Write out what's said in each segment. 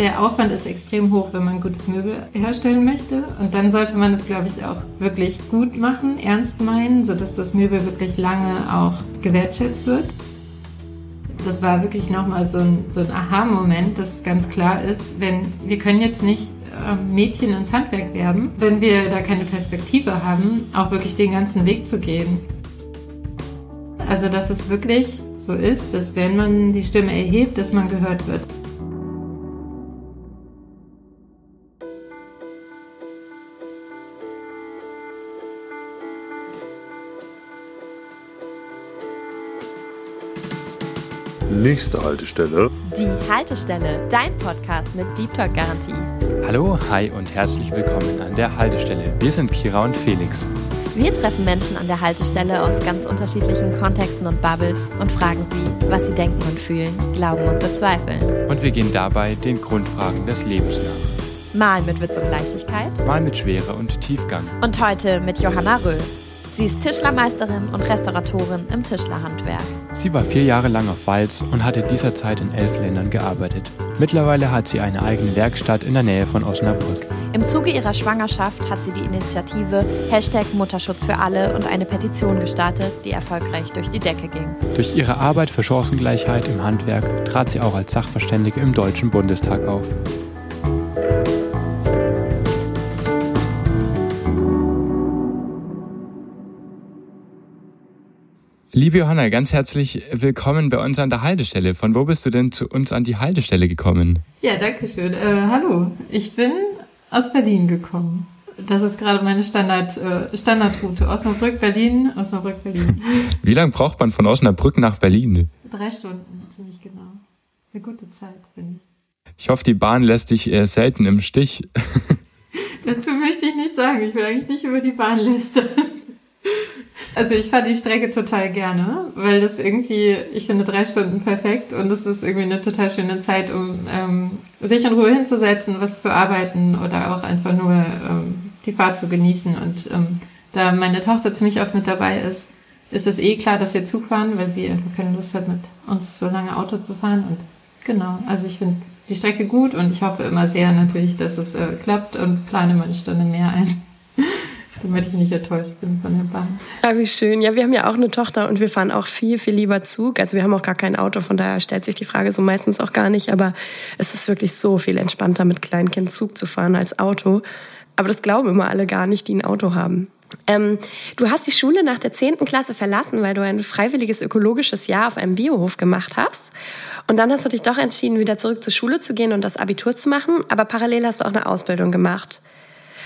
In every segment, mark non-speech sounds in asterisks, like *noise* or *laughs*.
der Aufwand ist extrem hoch, wenn man gutes Möbel herstellen möchte. Und dann sollte man es, glaube ich, auch wirklich gut machen, ernst meinen, sodass das Möbel wirklich lange auch gewertschätzt wird. Das war wirklich nochmal so ein, so ein Aha-Moment, dass ganz klar ist, wenn wir können jetzt nicht ähm, Mädchen ins Handwerk werben, wenn wir da keine Perspektive haben, auch wirklich den ganzen Weg zu gehen. Also, dass es wirklich so ist, dass wenn man die Stimme erhebt, dass man gehört wird. Nächste Haltestelle. Die Haltestelle, dein Podcast mit Deep Talk Garantie. Hallo, hi und herzlich willkommen an der Haltestelle. Wir sind Kira und Felix. Wir treffen Menschen an der Haltestelle aus ganz unterschiedlichen Kontexten und Bubbles und fragen sie, was sie denken und fühlen, glauben und bezweifeln. Und wir gehen dabei den Grundfragen des Lebens nach. Mal mit Witz und Leichtigkeit. Mal mit Schwere und Tiefgang. Und heute mit Johanna Röhl. Sie ist Tischlermeisterin und Restauratorin im Tischlerhandwerk. Sie war vier Jahre lang auf Walz und hat in dieser Zeit in elf Ländern gearbeitet. Mittlerweile hat sie eine eigene Werkstatt in der Nähe von Osnabrück. Im Zuge ihrer Schwangerschaft hat sie die Initiative Hashtag Mutterschutz für alle und eine Petition gestartet, die erfolgreich durch die Decke ging. Durch ihre Arbeit für Chancengleichheit im Handwerk trat sie auch als Sachverständige im Deutschen Bundestag auf. Liebe Johanna, ganz herzlich willkommen bei uns an der Haltestelle. Von wo bist du denn zu uns an die Haltestelle gekommen? Ja, danke schön. Äh, hallo, ich bin aus Berlin gekommen. Das ist gerade meine Standard, äh, Standardroute. Osnabrück, Berlin, Osnabrück, Berlin. *laughs* Wie lange braucht man von Osnabrück nach Berlin? Drei Stunden, ziemlich genau. Eine gute Zeit, finde ich. Ich hoffe, die Bahn lässt dich äh, selten im Stich. *laughs* Dazu möchte ich nichts sagen. Ich will eigentlich nicht über die Bahn lästern. Also ich fahre die Strecke total gerne, weil das irgendwie, ich finde drei Stunden perfekt und es ist irgendwie eine total schöne Zeit, um ähm, sich in Ruhe hinzusetzen, was zu arbeiten oder auch einfach nur ähm, die Fahrt zu genießen. Und ähm, da meine Tochter ziemlich oft mit dabei ist, ist es eh klar, dass wir Zug fahren, weil sie einfach keine Lust hat, mit uns so lange Auto zu fahren. Und genau, also ich finde die Strecke gut und ich hoffe immer sehr natürlich, dass es äh, klappt und plane mal eine Stunde mehr ein *laughs* damit ich nicht enttäuscht bin von der Bahn. Ah, wie schön. Ja, wir haben ja auch eine Tochter und wir fahren auch viel, viel lieber Zug. Also wir haben auch gar kein Auto, von daher stellt sich die Frage so meistens auch gar nicht. Aber es ist wirklich so viel entspannter, mit Kleinkind Zug zu fahren als Auto. Aber das glauben immer alle gar nicht, die ein Auto haben. Ähm, du hast die Schule nach der zehnten Klasse verlassen, weil du ein freiwilliges ökologisches Jahr auf einem Biohof gemacht hast. Und dann hast du dich doch entschieden, wieder zurück zur Schule zu gehen und das Abitur zu machen. Aber parallel hast du auch eine Ausbildung gemacht.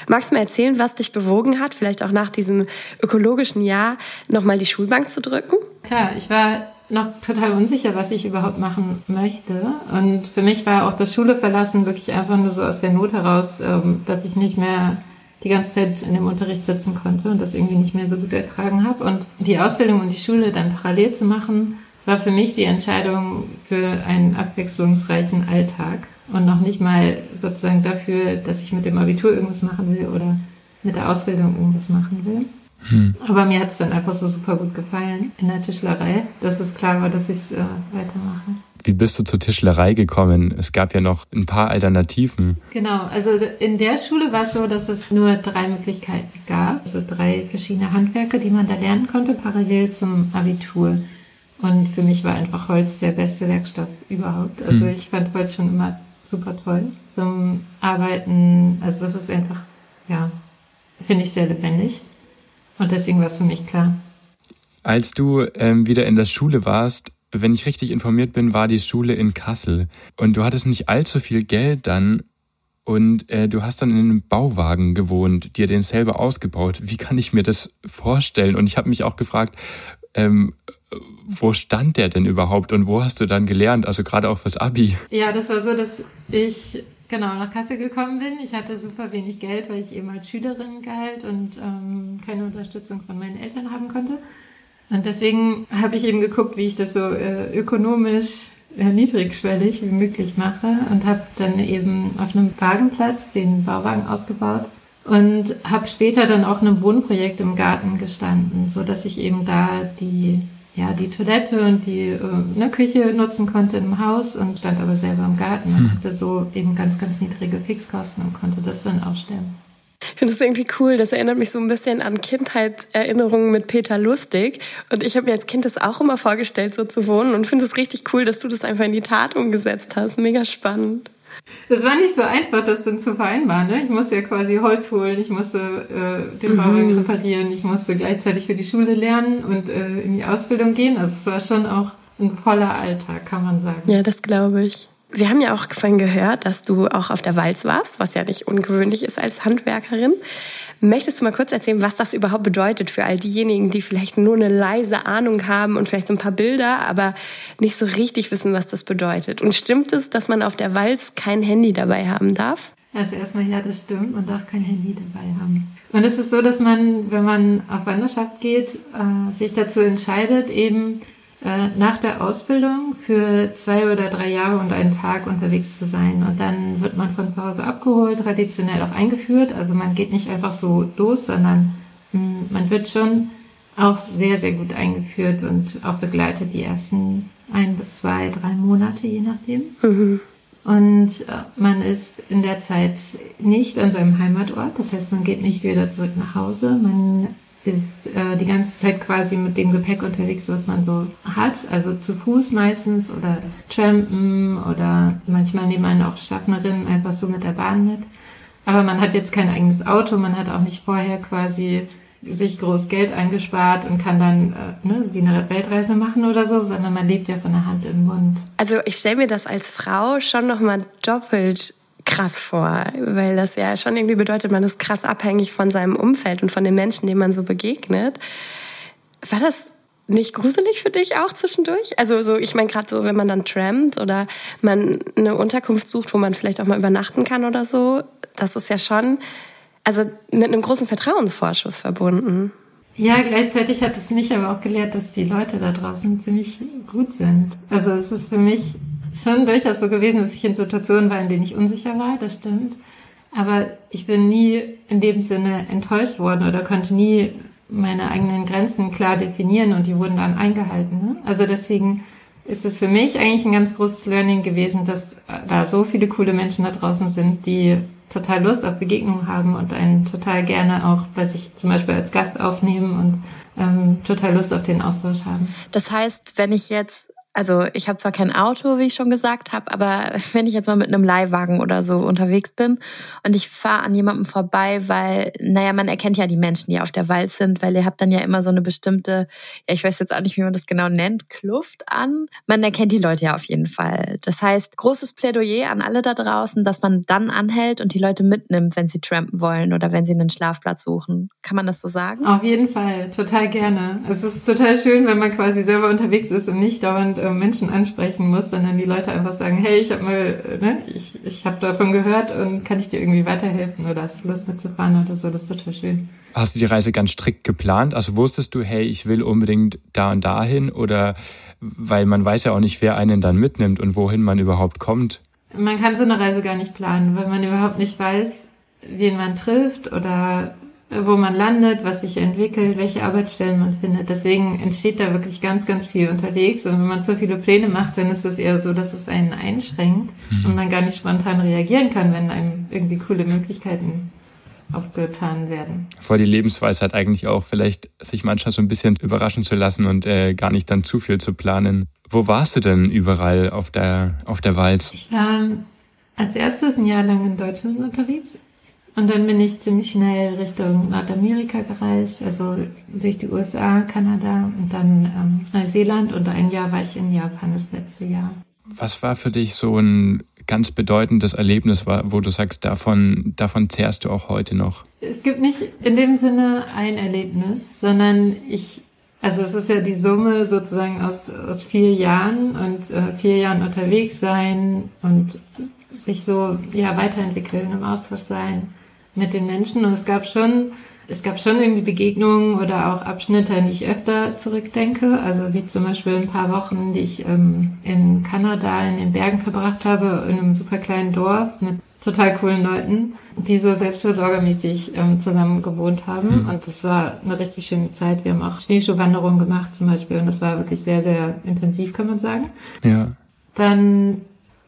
Magst du mir erzählen, was dich bewogen hat, vielleicht auch nach diesem ökologischen Jahr nochmal die Schulbank zu drücken? Klar, ich war noch total unsicher, was ich überhaupt machen möchte. Und für mich war auch das Schule verlassen wirklich einfach nur so aus der Not heraus, ähm, dass ich nicht mehr die ganze Zeit in dem Unterricht sitzen konnte und das irgendwie nicht mehr so gut ertragen habe. Und die Ausbildung und die Schule dann parallel zu machen, war für mich die Entscheidung für einen abwechslungsreichen Alltag und noch nicht mal sozusagen dafür, dass ich mit dem Abitur irgendwas machen will oder mit der Ausbildung irgendwas machen will. Hm. Aber mir hat es dann einfach so super gut gefallen in der Tischlerei, dass es klar war, dass ich es äh, weitermache. Wie bist du zur Tischlerei gekommen? Es gab ja noch ein paar Alternativen. Genau, also in der Schule war es so, dass es nur drei Möglichkeiten gab, also drei verschiedene Handwerke, die man da lernen konnte, parallel zum Abitur. Und für mich war einfach Holz der beste Werkstoff überhaupt. Also hm. ich fand Holz schon immer super toll zum Arbeiten. Also das ist einfach, ja, finde ich sehr lebendig. Und deswegen war es für mich klar. Als du ähm, wieder in der Schule warst, wenn ich richtig informiert bin, war die Schule in Kassel. Und du hattest nicht allzu viel Geld dann und äh, du hast dann in einem Bauwagen gewohnt, dir den selber ausgebaut. Wie kann ich mir das vorstellen? Und ich habe mich auch gefragt, ähm, wo stand der denn überhaupt und wo hast du dann gelernt? Also gerade auch fürs Abi. Ja, das war so, dass ich genau nach Kassel gekommen bin. Ich hatte super wenig Geld, weil ich eben als Schülerin galt und ähm, keine Unterstützung von meinen Eltern haben konnte. Und deswegen habe ich eben geguckt, wie ich das so äh, ökonomisch äh, niedrigschwellig wie möglich mache und habe dann eben auf einem Wagenplatz den Bauwagen ausgebaut und habe später dann auch in einem Wohnprojekt im Garten gestanden, so dass ich eben da die ja die Toilette und die äh, ne, Küche nutzen konnte im Haus und stand aber selber im Garten und hatte so eben ganz, ganz niedrige Fixkosten und konnte das dann auch stemmen. Ich finde das irgendwie cool. Das erinnert mich so ein bisschen an Kindheitserinnerungen mit Peter Lustig. Und ich habe mir als Kind das auch immer vorgestellt, so zu wohnen. Und finde es richtig cool, dass du das einfach in die Tat umgesetzt hast. Mega spannend. Das war nicht so einfach, das dann zu vereinbaren. Ne? Ich musste ja quasi Holz holen, ich musste äh, den Bauwagen mhm. reparieren, ich musste gleichzeitig für die Schule lernen und äh, in die Ausbildung gehen. Also es war schon auch ein voller Alltag, kann man sagen. Ja, das glaube ich. Wir haben ja auch vorhin gehört, dass du auch auf der Walz warst, was ja nicht ungewöhnlich ist als Handwerkerin. Möchtest du mal kurz erzählen, was das überhaupt bedeutet für all diejenigen, die vielleicht nur eine leise Ahnung haben und vielleicht so ein paar Bilder, aber nicht so richtig wissen, was das bedeutet? Und stimmt es, dass man auf der Walz kein Handy dabei haben darf? Also erstmal ja, das stimmt. Man darf kein Handy dabei haben. Und es ist so, dass man, wenn man auf Wanderschaft geht, äh, sich dazu entscheidet, eben nach der Ausbildung für zwei oder drei Jahre und einen Tag unterwegs zu sein. Und dann wird man von zu Hause abgeholt, traditionell auch eingeführt. Also man geht nicht einfach so los, sondern hm, man wird schon auch sehr, sehr gut eingeführt und auch begleitet die ersten ein bis zwei, drei Monate, je nachdem. Mhm. Und äh, man ist in der Zeit nicht an seinem Heimatort. Das heißt, man geht nicht wieder zurück nach Hause. Man ist äh, die ganze Zeit quasi mit dem Gepäck unterwegs, was man so hat. Also zu Fuß meistens oder trampen oder manchmal nehmen einen auch Schaffnerinnen einfach so mit der Bahn mit. Aber man hat jetzt kein eigenes Auto, man hat auch nicht vorher quasi sich groß Geld eingespart und kann dann äh, ne, wie eine Weltreise machen oder so, sondern man lebt ja von der Hand im Mund. Also ich stelle mir das als Frau schon nochmal doppelt krass vor, weil das ja schon irgendwie bedeutet, man ist krass abhängig von seinem Umfeld und von den Menschen, denen man so begegnet. War das nicht gruselig für dich auch zwischendurch? Also so, ich meine gerade so, wenn man dann trampt oder man eine Unterkunft sucht, wo man vielleicht auch mal übernachten kann oder so, das ist ja schon, also mit einem großen Vertrauensvorschuss verbunden. Ja, gleichzeitig hat es mich aber auch gelehrt, dass die Leute da draußen ziemlich gut sind. Also es ist für mich schon durchaus so gewesen, dass ich in Situationen war, in denen ich unsicher war, das stimmt. Aber ich bin nie in dem Sinne enttäuscht worden oder konnte nie meine eigenen Grenzen klar definieren und die wurden dann eingehalten. Ne? Also deswegen ist es für mich eigentlich ein ganz großes Learning gewesen, dass da so viele coole Menschen da draußen sind, die total Lust auf Begegnungen haben und einen total gerne auch bei sich zum Beispiel als Gast aufnehmen und ähm, total Lust auf den Austausch haben. Das heißt, wenn ich jetzt also ich habe zwar kein Auto, wie ich schon gesagt habe, aber *laughs* wenn ich jetzt mal mit einem Leihwagen oder so unterwegs bin und ich fahre an jemandem vorbei, weil, naja, man erkennt ja die Menschen, die auf der Wald sind, weil ihr habt dann ja immer so eine bestimmte, ja, ich weiß jetzt auch nicht, wie man das genau nennt, Kluft an. Man erkennt die Leute ja auf jeden Fall. Das heißt, großes Plädoyer an alle da draußen, dass man dann anhält und die Leute mitnimmt, wenn sie trampen wollen oder wenn sie einen Schlafplatz suchen. Kann man das so sagen? Auf jeden Fall, total gerne. Es ist total schön, wenn man quasi selber unterwegs ist und nicht dauernd äh, Menschen ansprechen muss, sondern die Leute einfach sagen, hey, ich habe mal, ne, ich, ich habe davon gehört und kann ich dir irgendwie weiterhelfen oder hast du Lust mitzufahren oder so, das ist total schön. Hast du die Reise ganz strikt geplant? Also wusstest du, hey, ich will unbedingt da und dahin oder weil man weiß ja auch nicht, wer einen dann mitnimmt und wohin man überhaupt kommt. Man kann so eine Reise gar nicht planen, weil man überhaupt nicht weiß, wen man trifft oder wo man landet, was sich entwickelt, welche Arbeitsstellen man findet. Deswegen entsteht da wirklich ganz, ganz viel unterwegs. Und wenn man zu viele Pläne macht, dann ist es eher so, dass es einen einschränkt mhm. und man gar nicht spontan reagieren kann, wenn einem irgendwie coole Möglichkeiten aufgetan werden. Vor die Lebensweisheit eigentlich auch, vielleicht sich manchmal so ein bisschen überraschen zu lassen und äh, gar nicht dann zu viel zu planen. Wo warst du denn überall auf der, auf der Walz? Ich war als erstes ein Jahr lang in Deutschland unterwegs und dann bin ich ziemlich schnell Richtung Nordamerika gereist, also durch die USA, Kanada und dann ähm, Neuseeland und ein Jahr war ich in Japan das letzte Jahr. Was war für dich so ein ganz bedeutendes Erlebnis, wo du sagst, davon, davon zehrst du auch heute noch? Es gibt nicht in dem Sinne ein Erlebnis, sondern ich, also es ist ja die Summe sozusagen aus, aus vier Jahren und äh, vier Jahren unterwegs sein und sich so ja weiterentwickeln, im Austausch sein mit den Menschen. Und es gab schon es gab schon irgendwie Begegnungen oder auch Abschnitte, an die ich öfter zurückdenke. Also wie zum Beispiel ein paar Wochen, die ich ähm, in Kanada in den Bergen verbracht habe, in einem super kleinen Dorf mit total coolen Leuten, die so selbstversorgermäßig ähm, zusammen gewohnt haben. Mhm. Und das war eine richtig schöne Zeit. Wir haben auch Schneeschuhwanderungen gemacht zum Beispiel. Und das war wirklich sehr, sehr intensiv, kann man sagen. Ja. Dann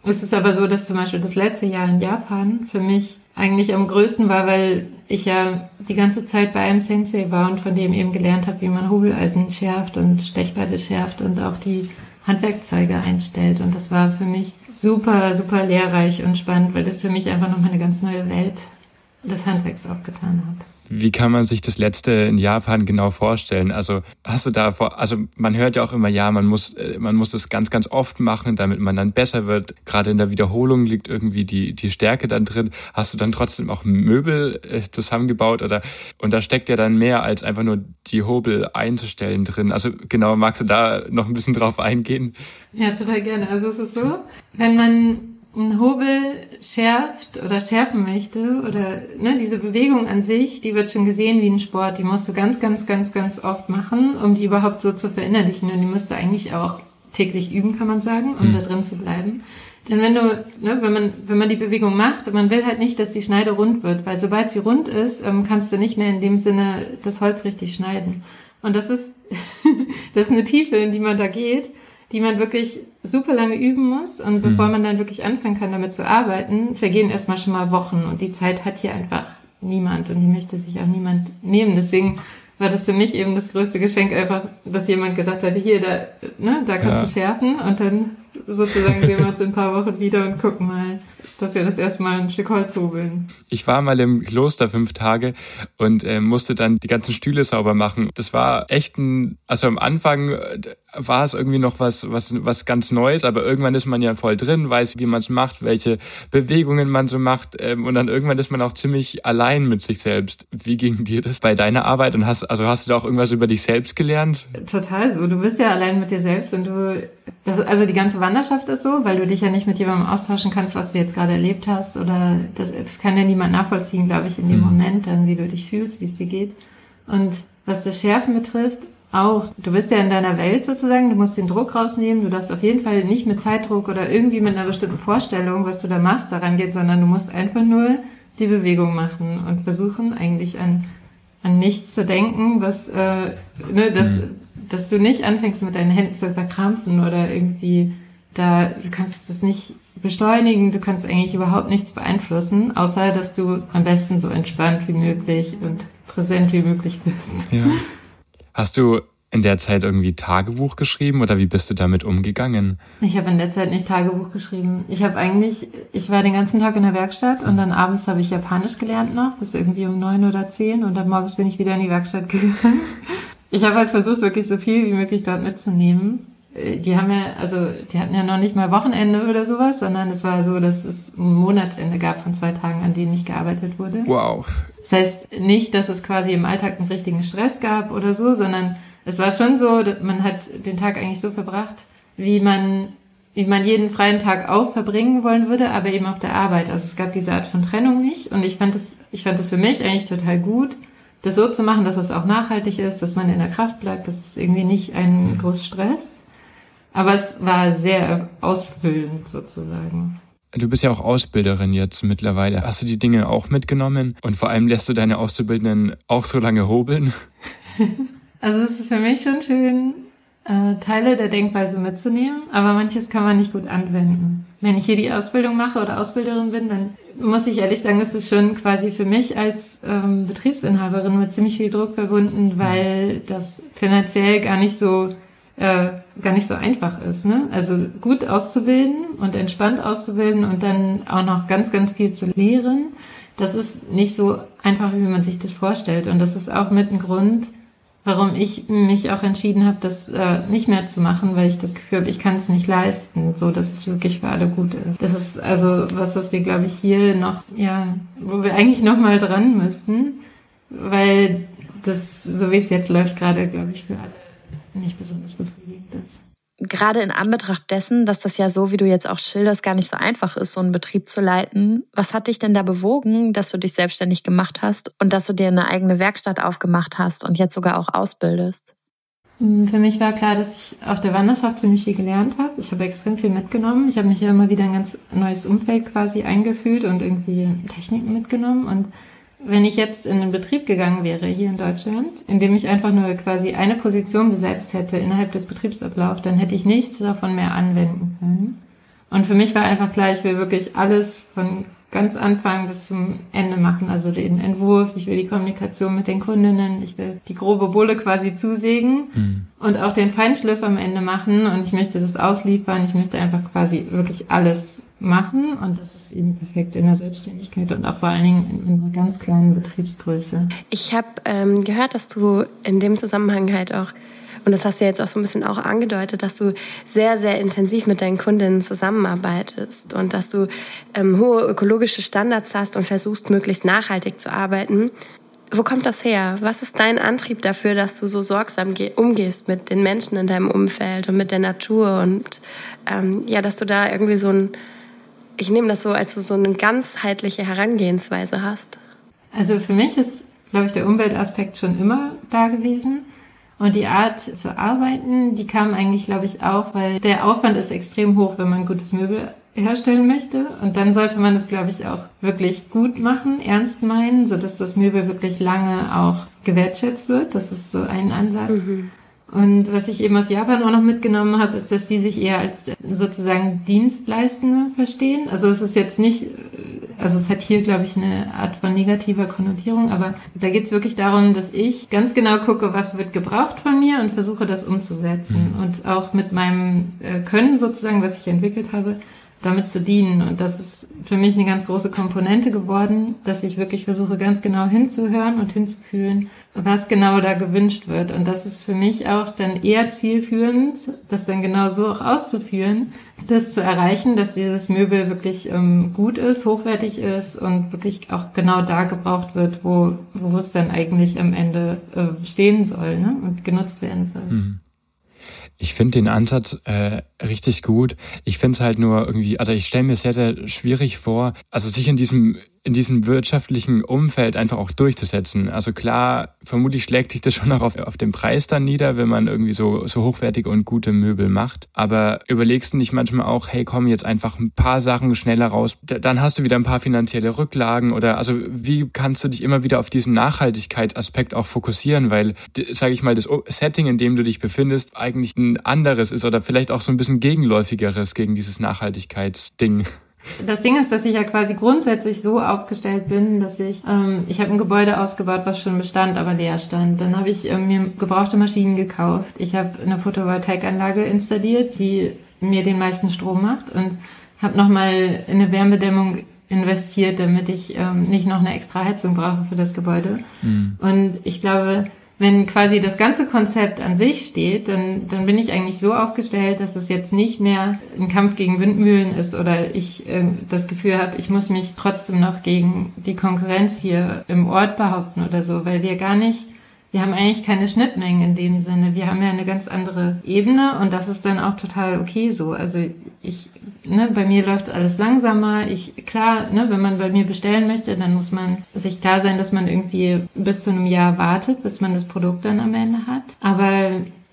ist es aber so, dass zum Beispiel das letzte Jahr in Japan für mich eigentlich am größten war, weil ich ja die ganze Zeit bei einem Sensei war und von dem eben gelernt habe, wie man Hobeleisen schärft und Stechbeile schärft und auch die Handwerkzeuge einstellt. Und das war für mich super, super lehrreich und spannend, weil das für mich einfach nochmal eine ganz neue Welt des Handwerks aufgetan hat. Wie kann man sich das letzte in Japan genau vorstellen? Also hast du da vor, also man hört ja auch immer, ja, man muss, äh, man muss das ganz, ganz oft machen, damit man dann besser wird. Gerade in der Wiederholung liegt irgendwie die, die Stärke dann drin. Hast du dann trotzdem auch Möbel äh, zusammengebaut oder, und da steckt ja dann mehr als einfach nur die Hobel einzustellen drin. Also genau, magst du da noch ein bisschen drauf eingehen? Ja, total gerne. Also es ist so, wenn man einen Hobel schärft oder schärfen möchte oder ne, diese Bewegung an sich, die wird schon gesehen wie ein Sport. Die musst du ganz, ganz, ganz, ganz oft machen, um die überhaupt so zu verinnerlichen. Und die musst du eigentlich auch täglich üben, kann man sagen, um mhm. da drin zu bleiben. Denn wenn du, ne, wenn man, wenn man die Bewegung macht, man will halt nicht, dass die Schneide rund wird, weil sobald sie rund ist, ähm, kannst du nicht mehr in dem Sinne das Holz richtig schneiden. Und das ist, *laughs* das ist eine Tiefe, in die man da geht die man wirklich super lange üben muss. Und bevor mhm. man dann wirklich anfangen kann, damit zu arbeiten, vergehen erstmal schon mal Wochen. Und die Zeit hat hier einfach niemand und die möchte sich auch niemand nehmen. Deswegen war das für mich eben das größte Geschenk einfach, dass jemand gesagt hat, hier, da, ne, da kannst ja. du schärfen und dann sozusagen sehen wir uns in ein paar Wochen wieder und gucken mal, dass wir das erstmal ein Stück Holz hobeln. Ich war mal im Kloster fünf Tage und äh, musste dann die ganzen Stühle sauber machen. Das war echt ein, also am Anfang äh, war es irgendwie noch was, was, was ganz Neues, aber irgendwann ist man ja voll drin, weiß, wie man es macht, welche Bewegungen man so macht ähm, und dann irgendwann ist man auch ziemlich allein mit sich selbst. Wie ging dir das bei deiner Arbeit und hast, also hast du da auch irgendwas über dich selbst gelernt? Total so. Du bist ja allein mit dir selbst und du, das, also die ganze Wanderschaft ist so, weil du dich ja nicht mit jemandem austauschen kannst, was du jetzt gerade erlebt hast oder das, das kann ja niemand nachvollziehen, glaube ich, in dem mhm. Moment dann, wie du dich fühlst, wie es dir geht. Und was das Schärfen betrifft, auch, du bist ja in deiner Welt sozusagen, du musst den Druck rausnehmen, du darfst auf jeden Fall nicht mit Zeitdruck oder irgendwie mit einer bestimmten Vorstellung, was du da machst, daran gehen, sondern du musst einfach nur die Bewegung machen und versuchen eigentlich an, an nichts zu denken, was, äh, ne, dass, mhm. dass du nicht anfängst mit deinen Händen zu verkrampfen oder irgendwie da, du kannst das nicht beschleunigen, du kannst eigentlich überhaupt nichts beeinflussen, außer dass du am besten so entspannt wie möglich und präsent wie möglich bist. Ja. *laughs* Hast du in der Zeit irgendwie Tagebuch geschrieben oder wie bist du damit umgegangen? Ich habe in der Zeit nicht Tagebuch geschrieben. Ich habe eigentlich, ich war den ganzen Tag in der Werkstatt und dann abends habe ich Japanisch gelernt noch, bis irgendwie um neun oder zehn und dann morgens bin ich wieder in die Werkstatt *laughs* gegangen. Ich habe halt versucht, wirklich so viel wie möglich dort mitzunehmen die haben ja, also die hatten ja noch nicht mal Wochenende oder sowas, sondern es war so, dass es ein Monatsende gab von zwei Tagen, an denen nicht gearbeitet wurde. Wow. Das heißt nicht, dass es quasi im Alltag einen richtigen Stress gab oder so, sondern es war schon so, man hat den Tag eigentlich so verbracht, wie man wie man jeden freien Tag auch verbringen wollen würde, aber eben auf der Arbeit. Also es gab diese Art von Trennung nicht und ich fand das, ich fand das für mich eigentlich total gut, das so zu machen, dass es auch nachhaltig ist, dass man in der Kraft bleibt, dass es irgendwie nicht ein groß Stress. Aber es war sehr ausfüllend sozusagen. Du bist ja auch Ausbilderin jetzt mittlerweile. Hast du die Dinge auch mitgenommen? Und vor allem lässt du deine Auszubildenden auch so lange hobeln? *laughs* Also es ist für mich schon schön, äh, Teile der Denkweise mitzunehmen, aber manches kann man nicht gut anwenden. Wenn ich hier die Ausbildung mache oder Ausbilderin bin, dann muss ich ehrlich sagen, ist es schon quasi für mich als ähm, Betriebsinhaberin mit ziemlich viel Druck verbunden, weil das finanziell gar nicht so äh, gar nicht so einfach ist. Ne? Also gut auszubilden und entspannt auszubilden und dann auch noch ganz, ganz viel zu lehren, das ist nicht so einfach, wie man sich das vorstellt. Und das ist auch mit ein Grund, warum ich mich auch entschieden habe, das äh, nicht mehr zu machen, weil ich das Gefühl habe, ich kann es nicht leisten, so dass es wirklich für alle gut ist. Das ist also was, was wir, glaube ich, hier noch, ja, wo wir eigentlich noch mal dran müssten, weil das, so wie es jetzt läuft, gerade, glaube ich, für alle nicht besonders befriedigend ist. gerade in Anbetracht dessen, dass das ja so, wie du jetzt auch schilderst, gar nicht so einfach ist, so einen Betrieb zu leiten. Was hat dich denn da bewogen, dass du dich selbstständig gemacht hast und dass du dir eine eigene Werkstatt aufgemacht hast und jetzt sogar auch ausbildest? Hm, für mich war klar, dass ich auf der Wanderschaft ziemlich viel gelernt habe. Ich habe extrem viel mitgenommen. Ich habe mich ja immer wieder ein ganz neues Umfeld quasi eingefühlt und irgendwie Techniken mitgenommen. Und wenn ich jetzt in den Betrieb gegangen wäre hier in Deutschland, in dem ich einfach nur quasi eine Position besetzt hätte innerhalb des Betriebsablaufs, dann hätte ich nichts davon mehr anwenden können. Und für mich war einfach klar, ich will wirklich alles von ganz Anfang bis zum Ende machen. Also den Entwurf, ich will die Kommunikation mit den Kundinnen, ich will die grobe Bulle quasi zusägen mhm. und auch den Feinschliff am Ende machen und ich möchte das ausliefern. Ich möchte einfach quasi wirklich alles machen und das ist eben perfekt in der Selbstständigkeit und auch vor allen Dingen in, einer ganz kleinen Betriebsgröße. Ich habe ähm, gehört, dass du in dem Zusammenhang halt auch und das hast du jetzt auch so ein bisschen auch angedeutet, dass du sehr, sehr intensiv mit deinen Kundinnen zusammenarbeitest und dass du ähm, hohe ökologische Standards hast und versuchst, möglichst nachhaltig zu arbeiten. Wo kommt das her? Was ist dein Antrieb dafür, dass du so sorgsam umgehst mit den Menschen in deinem Umfeld und mit der Natur und ähm, ja, dass du da irgendwie so ein, ich nehme das so, als du so eine ganzheitliche Herangehensweise hast? Also für mich ist, glaube ich, der Umweltaspekt schon immer da gewesen. Und die Art zu arbeiten, die kam eigentlich, glaube ich, auch, weil der Aufwand ist extrem hoch, wenn man gutes Möbel herstellen möchte. Und dann sollte man das, glaube ich, auch wirklich gut machen, ernst meinen, so dass das Möbel wirklich lange auch gewertschätzt wird. Das ist so ein Ansatz. Mhm. Und was ich eben aus Japan auch noch mitgenommen habe, ist, dass die sich eher als sozusagen Dienstleistende verstehen. Also es ist jetzt nicht, also es hat hier, glaube ich, eine Art von negativer Konnotierung, aber da geht es wirklich darum, dass ich ganz genau gucke, was wird gebraucht von mir und versuche das umzusetzen. Mhm. Und auch mit meinem äh, Können sozusagen, was ich entwickelt habe, damit zu dienen. Und das ist für mich eine ganz große Komponente geworden, dass ich wirklich versuche, ganz genau hinzuhören und hinzufühlen was genau da gewünscht wird. Und das ist für mich auch dann eher zielführend, das dann genau so auch auszuführen, das zu erreichen, dass dieses Möbel wirklich ähm, gut ist, hochwertig ist und wirklich auch genau da gebraucht wird, wo, wo es dann eigentlich am Ende äh, stehen soll ne? und genutzt werden soll. Mhm. Ich finde den Ansatz äh, richtig gut. Ich finde es halt nur irgendwie, also ich stelle mir sehr, sehr schwierig vor, also sich in diesem in diesem wirtschaftlichen Umfeld einfach auch durchzusetzen. Also klar, vermutlich schlägt sich das schon auch auf, auf den Preis dann nieder, wenn man irgendwie so, so hochwertige und gute Möbel macht. Aber überlegst du nicht manchmal auch, hey, komm jetzt einfach ein paar Sachen schneller raus, dann hast du wieder ein paar finanzielle Rücklagen oder also wie kannst du dich immer wieder auf diesen Nachhaltigkeitsaspekt auch fokussieren, weil, sage ich mal, das Setting, in dem du dich befindest, eigentlich ein anderes ist oder vielleicht auch so ein bisschen gegenläufigeres gegen dieses Nachhaltigkeitsding. Das Ding ist, dass ich ja quasi grundsätzlich so aufgestellt bin, dass ich, ähm, ich habe ein Gebäude ausgebaut, was schon bestand, aber leer stand. Dann habe ich ähm, mir gebrauchte Maschinen gekauft. Ich habe eine Photovoltaikanlage installiert, die mir den meisten Strom macht und habe nochmal in eine Wärmedämmung investiert, damit ich ähm, nicht noch eine extra Heizung brauche für das Gebäude. Mhm. Und ich glaube, wenn quasi das ganze Konzept an sich steht, dann, dann bin ich eigentlich so aufgestellt, dass es jetzt nicht mehr ein Kampf gegen Windmühlen ist oder ich äh, das Gefühl habe, ich muss mich trotzdem noch gegen die Konkurrenz hier im Ort behaupten oder so, weil wir gar nicht wir haben eigentlich keine Schnittmengen in dem Sinne. Wir haben ja eine ganz andere Ebene und das ist dann auch total okay so. Also ich, ne, bei mir läuft alles langsamer. Ich, klar, ne, wenn man bei mir bestellen möchte, dann muss man sich klar sein, dass man irgendwie bis zu einem Jahr wartet, bis man das Produkt dann am Ende hat. Aber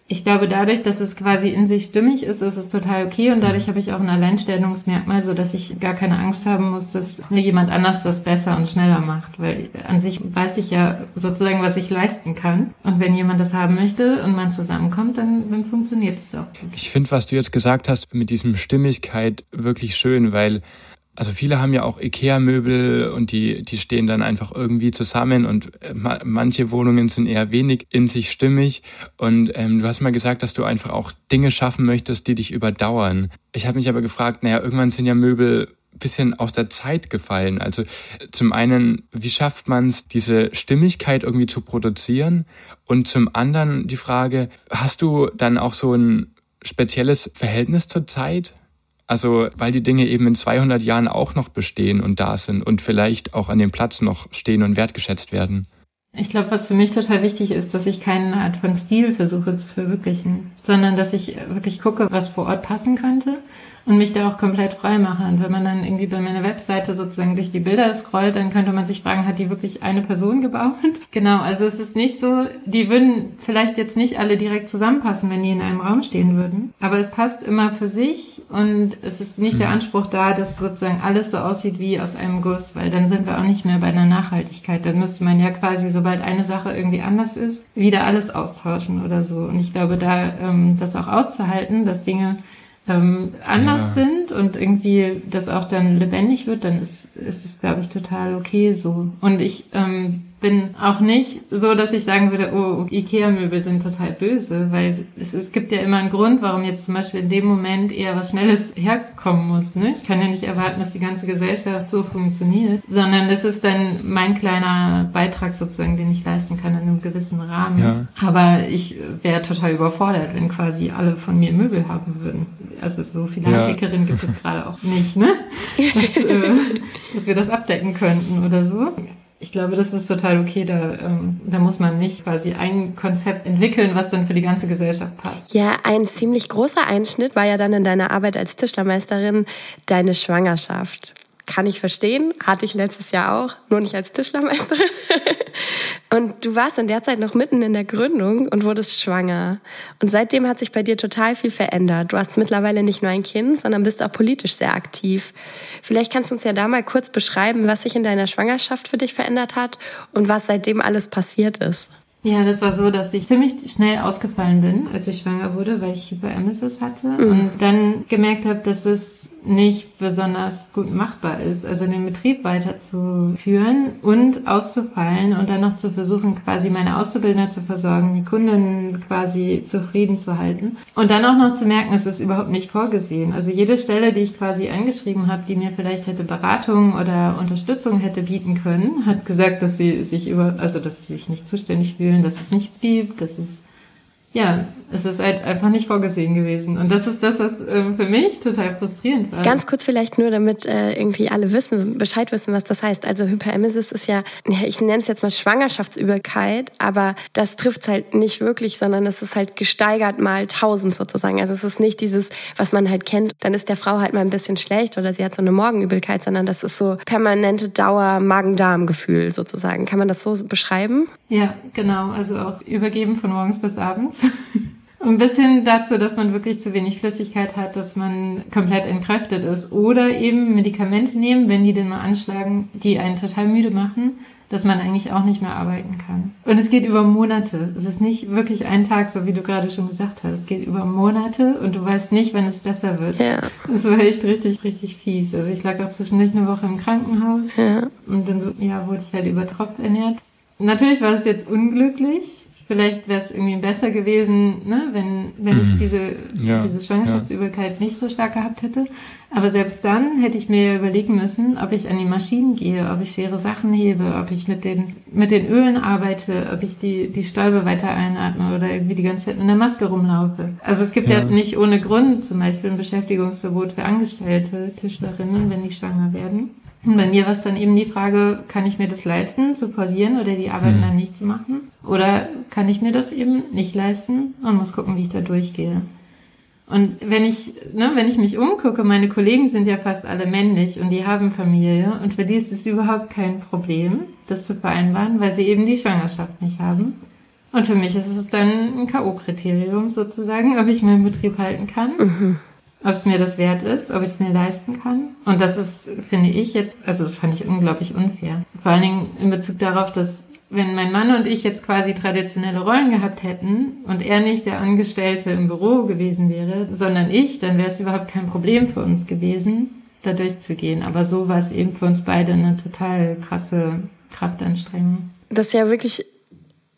ich glaube, dadurch, dass es quasi in sich stimmig ist, ist es total okay. Und dadurch habe ich auch ein Alleinstellungsmerkmal, so dass ich gar keine Angst haben muss, dass mir jemand anders das besser und schneller macht, weil an sich weiß ich ja sozusagen, was ich leisten kann. Und wenn jemand das haben möchte und man zusammenkommt, dann, dann funktioniert es auch. Ich finde, was du jetzt gesagt hast mit diesem Stimmigkeit wirklich schön, weil also viele haben ja auch Ikea-Möbel und die, die stehen dann einfach irgendwie zusammen und äh, manche Wohnungen sind eher wenig in sich stimmig. Und ähm, du hast mal gesagt, dass du einfach auch Dinge schaffen möchtest, die dich überdauern. Ich habe mich aber gefragt, naja, irgendwann sind ja Möbel bisschen aus der Zeit gefallen. Also zum einen, wie schafft man es, diese Stimmigkeit irgendwie zu produzieren? Und zum anderen die Frage, hast du dann auch so ein spezielles Verhältnis zur Zeit? Also, weil die Dinge eben in 200 Jahren auch noch bestehen und da sind und vielleicht auch an dem Platz noch stehen und wertgeschätzt werden. Ich glaube, was für mich total wichtig ist, dass ich keine Art von Stil versuche zu verwirklichen, sondern dass ich wirklich gucke, was vor Ort passen könnte und mich da auch komplett frei mache. Und wenn man dann irgendwie bei meiner Webseite sozusagen durch die Bilder scrollt, dann könnte man sich fragen, hat die wirklich eine Person gebaut? *laughs* Genau, also es ist nicht so, die würden vielleicht jetzt nicht alle direkt zusammenpassen, wenn die in einem Raum stehen würden. Aber es passt immer für sich und es ist nicht mhm. der Anspruch da, dass sozusagen alles so aussieht wie aus einem Guss, weil dann sind wir auch nicht mehr bei einer Nachhaltigkeit. Dann müsste man ja quasi, sobald eine Sache irgendwie anders ist, wieder alles austauschen oder so. Und ich glaube, da ähm, das auch auszuhalten, dass Dinge ähm, anders ja. sind und irgendwie das auch dann lebendig wird, dann ist, ist es, glaube ich, total okay so. Und ich ähm, bin auch nicht so, dass ich sagen würde, oh, Ikea-Möbel sind total böse, weil es, es gibt ja immer einen Grund, warum jetzt zum Beispiel in dem Moment eher was Schnelles herkommen muss. Ne? Ich kann ja nicht erwarten, dass die ganze Gesellschaft so funktioniert, sondern es ist dann mein kleiner Beitrag sozusagen, den ich leisten kann in einem gewissen Rahmen. Ja. Aber ich wäre total überfordert, wenn quasi alle von mir Möbel haben würden. Also so viele ja. Handwerkerinnen gibt es *laughs* gerade auch nicht, ne? *laughs* Dass, äh, dass wir das abdecken könnten oder so ich glaube, das ist total okay. Da, ähm, da muss man nicht quasi ein Konzept entwickeln, was dann für die ganze Gesellschaft passt. Ja, ein ziemlich großer Einschnitt war ja dann in deiner Arbeit als Tischlermeisterin deine Schwangerschaft. Kann ich verstehen, hatte ich letztes Jahr auch, nur nicht als Tischlermeisterin. *laughs* Und du warst in der Zeit noch mitten in der Gründung und wurdest schwanger. Und seitdem hat sich bei dir total viel verändert. Du hast mittlerweile nicht nur ein Kind, sondern bist auch politisch sehr aktiv. Vielleicht kannst du uns ja da mal kurz beschreiben, was sich in deiner Schwangerschaft für dich verändert hat und was seitdem alles passiert ist. Ja, das war so, dass ich ziemlich schnell ausgefallen bin, als ich schwanger wurde, weil ich Hyperemesis hatte mhm. und dann gemerkt habe, dass es nicht besonders gut machbar ist, also den Betrieb weiterzuführen und auszufallen und dann noch zu versuchen, quasi meine Auszubildner zu versorgen, die Kunden quasi zufrieden zu halten und dann auch noch zu merken, es ist überhaupt nicht vorgesehen. Also jede Stelle, die ich quasi angeschrieben habe, die mir vielleicht hätte Beratung oder Unterstützung hätte bieten können, hat gesagt, dass sie sich über, also dass sie sich nicht zuständig fühlen, dass es nichts gibt, dass es ja, es ist halt einfach nicht vorgesehen gewesen. Und das ist das, was äh, für mich total frustrierend war. Ganz kurz vielleicht nur, damit äh, irgendwie alle wissen, Bescheid wissen, was das heißt. Also Hyperemesis ist ja, ja ich nenne es jetzt mal Schwangerschaftsübelkeit, aber das trifft es halt nicht wirklich, sondern es ist halt gesteigert mal tausend sozusagen. Also es ist nicht dieses, was man halt kennt, dann ist der Frau halt mal ein bisschen schlecht oder sie hat so eine Morgenübelkeit, sondern das ist so permanente Dauer Magen-Darm-Gefühl sozusagen. Kann man das so beschreiben? Ja, genau. Also auch übergeben von morgens bis abends. *laughs* Ein bisschen dazu, dass man wirklich zu wenig Flüssigkeit hat, dass man komplett entkräftet ist. Oder eben Medikamente nehmen, wenn die denn mal anschlagen, die einen total müde machen, dass man eigentlich auch nicht mehr arbeiten kann. Und es geht über Monate. Es ist nicht wirklich ein Tag, so wie du gerade schon gesagt hast. Es geht über Monate und du weißt nicht, wenn es besser wird. Ja. Das war echt richtig, richtig fies. Also ich lag auch zwischendurch eine Woche im Krankenhaus. Ja. Und dann ja, wurde ich halt über Tropf ernährt. Natürlich war es jetzt unglücklich, Vielleicht wäre es irgendwie besser gewesen, ne, wenn, wenn ich mhm. diese, ja, diese Schwangerschaftsübelkeit ja. nicht so stark gehabt hätte. Aber selbst dann hätte ich mir überlegen müssen, ob ich an die Maschinen gehe, ob ich schwere Sachen hebe, ob ich mit den, mit den Ölen arbeite, ob ich die, die Stäube weiter einatme oder irgendwie die ganze Zeit in der Maske rumlaufe. Also es gibt ja, ja nicht ohne Grund zum Beispiel ein Beschäftigungsverbot für Angestellte Tischlerinnen, wenn die schwanger werden. Und bei mir war es dann eben die Frage, kann ich mir das leisten, zu pausieren oder die Arbeit hm. dann nicht zu machen? Oder kann ich mir das eben nicht leisten und muss gucken, wie ich da durchgehe? Und wenn ich, ne, wenn ich mich umgucke, meine Kollegen sind ja fast alle männlich und die haben Familie und für die ist es überhaupt kein Problem, das zu vereinbaren, weil sie eben die Schwangerschaft nicht haben. Und für mich ist es dann ein K.O.-Kriterium sozusagen, ob ich meinen Betrieb halten kann. Mhm ob es mir das wert ist, ob ich es mir leisten kann. Und das ist, finde ich jetzt, also das fand ich unglaublich unfair. Vor allen Dingen in Bezug darauf, dass wenn mein Mann und ich jetzt quasi traditionelle Rollen gehabt hätten und er nicht der Angestellte im Büro gewesen wäre, sondern ich, dann wäre es überhaupt kein Problem für uns gewesen, da durchzugehen. Aber so war es eben für uns beide eine total krasse Kraftanstrengung. Das ist ja wirklich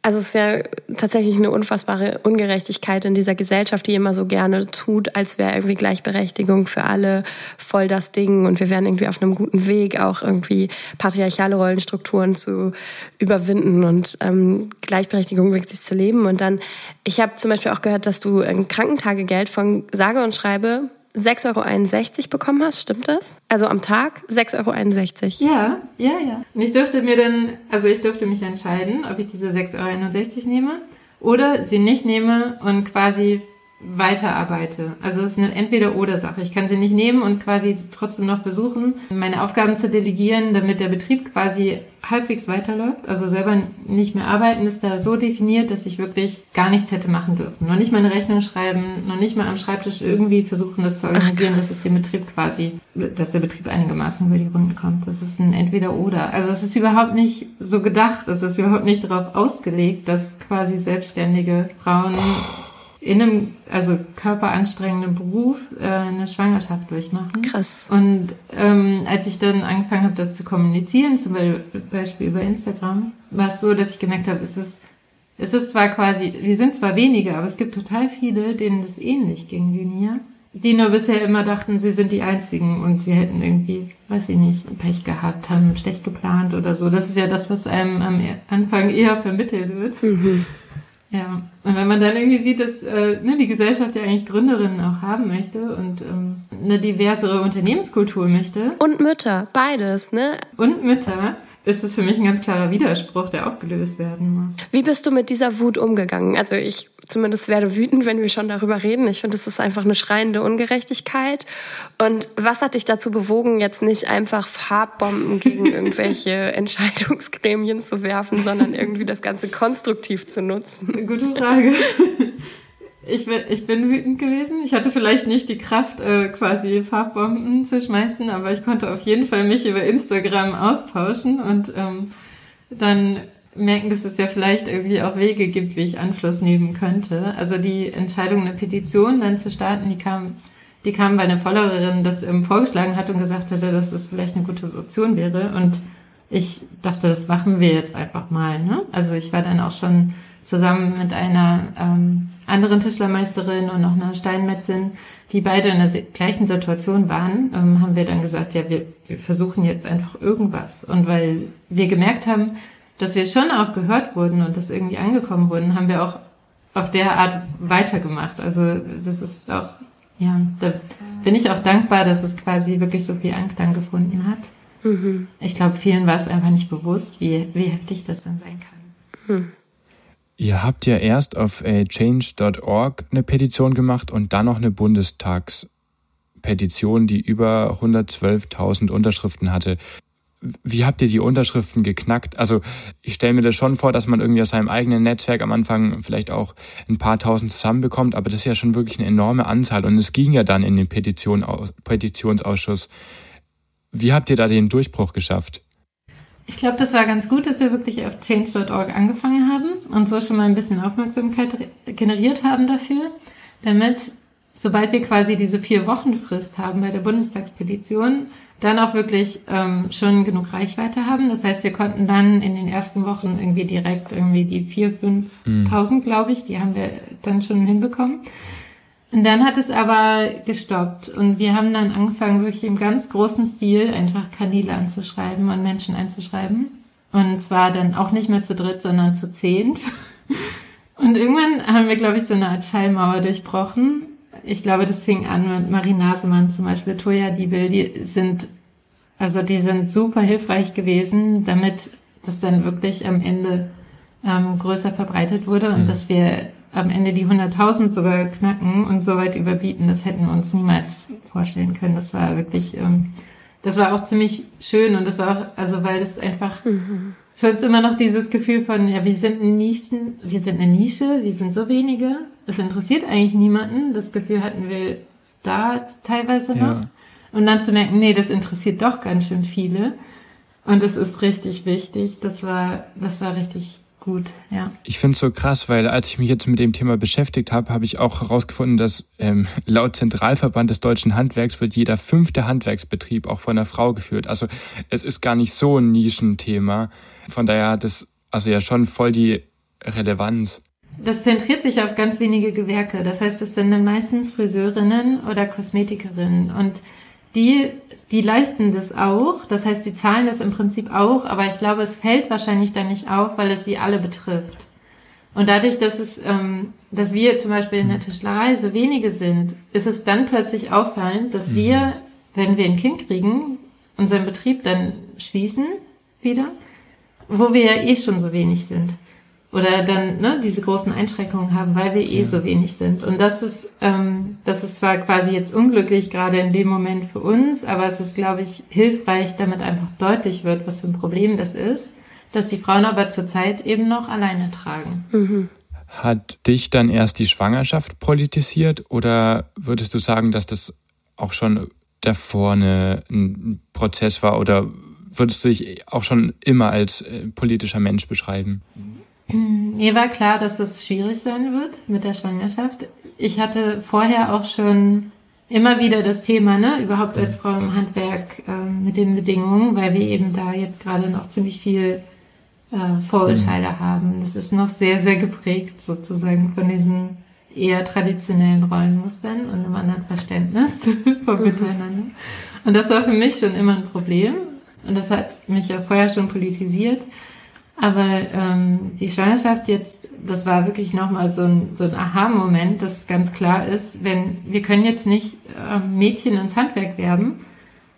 also es ist ja tatsächlich eine unfassbare Ungerechtigkeit in dieser Gesellschaft, die immer so gerne tut, als wäre irgendwie Gleichberechtigung für alle voll das Ding und wir wären irgendwie auf einem guten Weg, auch irgendwie patriarchale Rollenstrukturen zu überwinden und ähm, Gleichberechtigung wirklich zu leben. Und dann, ich habe zum Beispiel auch gehört, dass du ein Krankentagegeld von sage und schreibe 6,61 Euro bekommen hast, stimmt das? Also am Tag 6,61 Euro. Ja, ja, ja. Und ich durfte mir dann, also ich durfte mich entscheiden, ob ich diese 6,61 Euro nehme oder sie nicht nehme und quasi weiterarbeite. Also es ist eine Entweder-Oder-Sache. Ich kann sie nicht nehmen und quasi trotzdem noch besuchen, meine Aufgaben zu delegieren, damit der Betrieb quasi halbwegs weiterläuft. Also selber nicht mehr arbeiten ist da so definiert, dass ich wirklich gar nichts hätte machen dürfen. Noch nicht mal eine Rechnung schreiben, noch nicht mal am Schreibtisch irgendwie versuchen, das zu organisieren, Ach, dass es dem Betrieb quasi, dass der Betrieb einigermaßen über die Runden kommt. Das ist ein Entweder-Oder. Also es ist überhaupt nicht so gedacht, es ist überhaupt nicht darauf ausgelegt, dass quasi selbstständige Frauen oh in einem also körperanstrengenden Beruf äh, eine Schwangerschaft durchmachen. Krass. Und ähm, als ich dann angefangen habe, das zu kommunizieren, zum Beispiel über Instagram, war es so, dass ich gemerkt habe, es ist es ist zwar quasi, wir sind zwar wenige, aber es gibt total viele, denen das ähnlich ging wie mir, die nur bisher immer dachten, sie sind die Einzigen und sie hätten irgendwie, weiß ich nicht, Pech gehabt, haben schlecht geplant oder so. Das ist ja das, was einem am Anfang eher vermittelt wird. Mhm. Ja, und wenn man dann irgendwie sieht, dass äh, ne, die Gesellschaft ja eigentlich Gründerinnen auch haben möchte und ähm, eine diversere Unternehmenskultur möchte. Und Mütter, beides, ne? Und Mütter ist es für mich ein ganz klarer Widerspruch, der auch gelöst werden muss. Wie bist du mit dieser Wut umgegangen? Also ich zumindest werde wütend, wenn wir schon darüber reden. Ich finde, es ist einfach eine schreiende Ungerechtigkeit. Und was hat dich dazu bewogen, jetzt nicht einfach Farbbomben gegen *laughs* irgendwelche Entscheidungsgremien zu werfen, sondern irgendwie das Ganze konstruktiv zu nutzen? Gute Frage. Ich bin, ich bin wütend gewesen. Ich hatte vielleicht nicht die Kraft, äh, quasi Farbbomben zu schmeißen, aber ich konnte auf jeden Fall mich über Instagram austauschen und ähm, dann merken, dass es ja vielleicht irgendwie auch Wege gibt, wie ich Anschluss nehmen könnte. Also die Entscheidung, eine Petition dann zu starten, die kam, die kam, weil eine Followerin das ähm, vorgeschlagen hat und gesagt hatte, dass es vielleicht eine gute Option wäre. Und ich dachte, das machen wir jetzt einfach mal. Ne? Also ich war dann auch schon zusammen mit einer ähm, anderen Tischlermeisterin und noch einer Steinmetzin, die beide in der gleichen Situation waren, ähm, haben wir dann gesagt, ja, wir, wir versuchen jetzt einfach irgendwas. Und weil wir gemerkt haben, dass wir schon auch gehört wurden und dass irgendwie angekommen wurden, haben wir auch auf der Art weitergemacht. Also das ist auch, ja, da bin ich auch dankbar, dass es quasi wirklich so viel Anklang gefunden hat. Mhm. Ich glaube, vielen war es einfach nicht bewusst, wie, wie heftig das dann sein kann. Mhm. Ihr habt ja erst auf äh, change.org eine Petition gemacht und dann noch eine Bundestagspetition, die über 112.000 Unterschriften hatte. Wie habt ihr die Unterschriften geknackt? Also ich stelle mir das schon vor, dass man irgendwie aus seinem eigenen Netzwerk am Anfang vielleicht auch ein paar tausend zusammenbekommt, aber das ist ja schon wirklich eine enorme Anzahl und es ging ja dann in den Petition, Petitionsausschuss. Wie habt ihr da den Durchbruch geschafft? Ich glaube, das war ganz gut, dass wir wirklich auf change.org angefangen haben und so schon mal ein bisschen Aufmerksamkeit generiert haben dafür, damit, sobald wir quasi diese vier Wochen Frist haben bei der Bundestagspetition, dann auch wirklich ähm, schon genug Reichweite haben. Das heißt, wir konnten dann in den ersten Wochen irgendwie direkt irgendwie die vier, fünftausend, mhm. glaube ich, die haben wir dann schon hinbekommen. Und dann hat es aber gestoppt und wir haben dann angefangen, wirklich im ganz großen Stil einfach Kanäle anzuschreiben und Menschen einzuschreiben. Und zwar dann auch nicht mehr zu dritt, sondern zu zehnt. *laughs* Und irgendwann haben wir, glaube ich, so eine Art Schallmauer durchbrochen. Ich glaube, das fing an mit Marie Nasemann zum Beispiel, Toya Diebel, die sind, also die sind super hilfreich gewesen, damit das dann wirklich am Ende ähm, größer verbreitet wurde und mhm. dass wir am Ende die 100.000 sogar knacken und so weit überbieten, das hätten wir uns niemals vorstellen können. Das war wirklich, ähm, das war auch ziemlich schön und das war auch, also weil das einfach mhm. für uns immer noch dieses Gefühl von, ja, wir sind ein Nischen, wir sind eine Nische, wir sind so wenige, es interessiert eigentlich niemanden. Das Gefühl hatten wir da teilweise noch. Ja. Und dann zu merken, nee, das interessiert doch ganz schön viele. Und das ist richtig wichtig. Das war, das war richtig gut, ja. Ich finde es so krass, weil als ich mich jetzt mit dem Thema beschäftigt habe, habe ich auch herausgefunden, dass ähm, *laughs* laut Zentralverband des deutschen Handwerks wird jeder fünfte Handwerksbetrieb auch von einer Frau geführt. Also es ist gar nicht so ein Nischenthema. Von daher hat es also ja schon voll die Relevanz. Das zentriert sich auf ganz wenige Gewerke. Das heißt, es sind dann meistens Friseurinnen oder Kosmetikerinnen. Und die, die leisten das auch. Das heißt, sie zahlen das im Prinzip auch, aber ich glaube, es fällt wahrscheinlich dann nicht auf, weil es sie alle betrifft. Und dadurch, dass es, ähm, dass wir zum Beispiel in der Tischlerei so wenige sind, ist es dann plötzlich auffallend, dass Mhm. wir, wenn wir ein Kind kriegen, unseren Betrieb dann schließen wieder, wo wir ja eh schon so wenig sind. Oder dann ne, diese großen Einschränkungen haben, weil wir eh so wenig sind. Und das ist, ähm, das ist zwar quasi jetzt unglücklich, gerade in dem Moment für uns, aber es ist, glaube ich, hilfreich, damit einfach deutlich wird, was für ein Problem das ist, dass die Frauen aber zurzeit eben noch alleine tragen. Hat dich dann erst die Schwangerschaft politisiert oder würdest du sagen, dass das auch schon davor eine, ein Prozess war oder würdest du dich auch schon immer als äh, politischer Mensch beschreiben? Mir war klar, dass es schwierig sein wird mit der Schwangerschaft. Ich hatte vorher auch schon immer wieder das Thema, ne, überhaupt als Frau im Handwerk ähm, mit den Bedingungen, weil wir eben da jetzt gerade noch ziemlich viel äh, Vorurteile haben. Das ist noch sehr, sehr geprägt sozusagen von diesen eher traditionellen Rollenmustern und einem anderen Verständnis *laughs* vom Miteinander. Und das war für mich schon immer ein Problem. Und das hat mich ja vorher schon politisiert. Aber ähm, die Schwangerschaft jetzt, das war wirklich nochmal so ein, so ein Aha-Moment, dass ganz klar ist, wenn wir können jetzt nicht ähm, Mädchen ins Handwerk werben,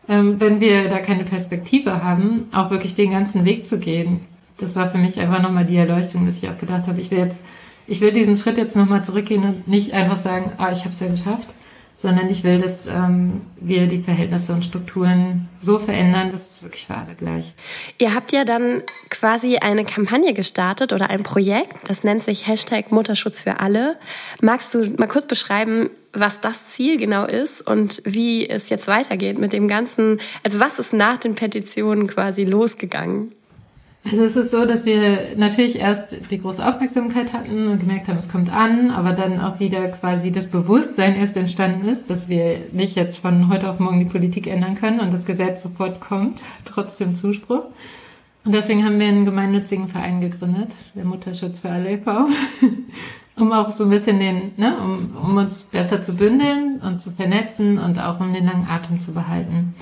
ähm, wenn wir da keine Perspektive haben, auch wirklich den ganzen Weg zu gehen. Das war für mich einfach nochmal die Erleuchtung, dass ich auch gedacht habe, ich will jetzt, ich will diesen Schritt jetzt nochmal zurückgehen und nicht einfach sagen, ah, ich habe es ja geschafft, sondern ich will, dass ähm, wir die Verhältnisse und Strukturen so verändern, dass es wirklich für alle gleich. Ihr habt ja dann quasi eine Kampagne gestartet oder ein Projekt, das nennt sich Hashtag Mutterschutz für alle. Magst du mal kurz beschreiben, was das Ziel genau ist und wie es jetzt weitergeht mit dem Ganzen? Also was ist nach den Petitionen quasi losgegangen? Also es ist so, dass wir natürlich erst die große Aufmerksamkeit hatten und gemerkt haben, es kommt an, aber dann auch wieder quasi das Bewusstsein erst entstanden ist, dass wir nicht jetzt von heute auf morgen die Politik ändern können und das Gesetz sofort kommt, *laughs* trotz dem Zuspruch. Und deswegen haben wir einen gemeinnützigen Verein gegründet, der Mutterschutz für alle e.V., *laughs* um auch so ein bisschen den, ne, um, um uns besser zu bündeln und zu vernetzen und auch um den langen Atem zu behalten.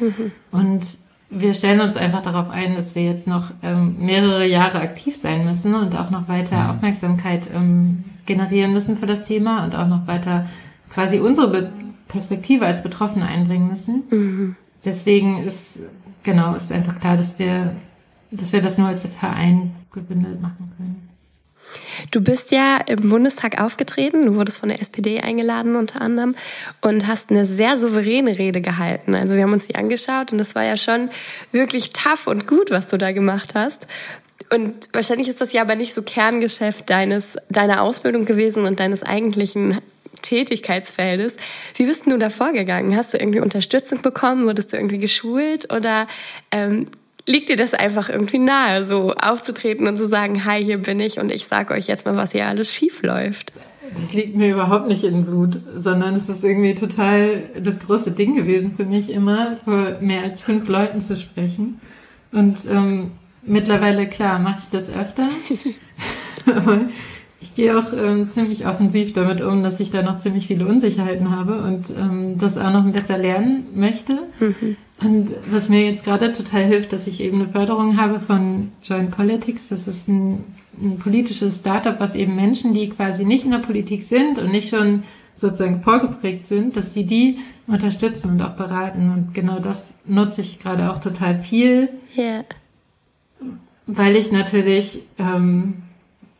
Und wir stellen uns einfach darauf ein, dass wir jetzt noch ähm, mehrere Jahre aktiv sein müssen und auch noch weiter Aufmerksamkeit ähm, generieren müssen für das Thema und auch noch weiter quasi unsere Be Perspektive als Betroffene einbringen müssen. Deswegen ist genau ist einfach klar, dass wir dass wir das nur als Verein gebündelt machen können. Du bist ja im Bundestag aufgetreten, du wurdest von der SPD eingeladen unter anderem und hast eine sehr souveräne Rede gehalten. Also wir haben uns die angeschaut und das war ja schon wirklich tough und gut, was du da gemacht hast. Und wahrscheinlich ist das ja aber nicht so Kerngeschäft deines, deiner Ausbildung gewesen und deines eigentlichen Tätigkeitsfeldes. Wie bist denn du da vorgegangen? Hast du irgendwie Unterstützung bekommen? Wurdest du irgendwie geschult? Oder ähm, liegt dir das einfach irgendwie nahe, so aufzutreten und zu sagen, hi, hier bin ich und ich sage euch jetzt mal, was hier alles schief läuft? Das liegt mir überhaupt nicht in Blut, sondern es ist irgendwie total das große Ding gewesen für mich immer, vor mehr als fünf Leuten zu sprechen. Und ähm, mittlerweile, klar, mache ich das öfter. *laughs* Aber ich gehe auch ähm, ziemlich offensiv damit um, dass ich da noch ziemlich viele Unsicherheiten habe und ähm, das auch noch besser lernen möchte. Und was mir jetzt gerade total hilft, dass ich eben eine Förderung habe von Joint Politics. Das ist ein, ein politisches Startup, was eben Menschen, die quasi nicht in der Politik sind und nicht schon sozusagen vorgeprägt sind, dass die die unterstützen und auch beraten. Und genau das nutze ich gerade auch total viel, Ja. weil ich natürlich, ähm,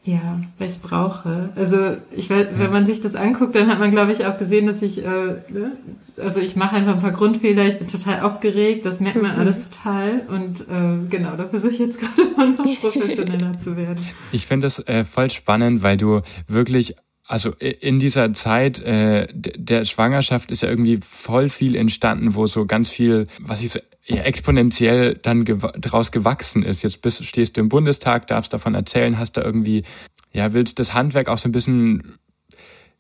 ja, weil ich brauche. Also ich weiß, wenn man sich das anguckt, dann hat man, glaube ich, auch gesehen, dass ich, äh, ne? also ich mache einfach ein paar Grundfehler, ich bin total aufgeregt, das merkt man alles total. Und äh, genau, da versuche ich jetzt *laughs* gerade mal noch professioneller zu werden. Ich finde das äh, voll spannend, weil du wirklich, also in dieser Zeit äh, der Schwangerschaft ist ja irgendwie voll viel entstanden, wo so ganz viel, was ich so ja, exponentiell dann gew draus gewachsen ist. Jetzt bist, stehst du im Bundestag, darfst davon erzählen, hast da irgendwie, ja, willst das Handwerk auch so ein bisschen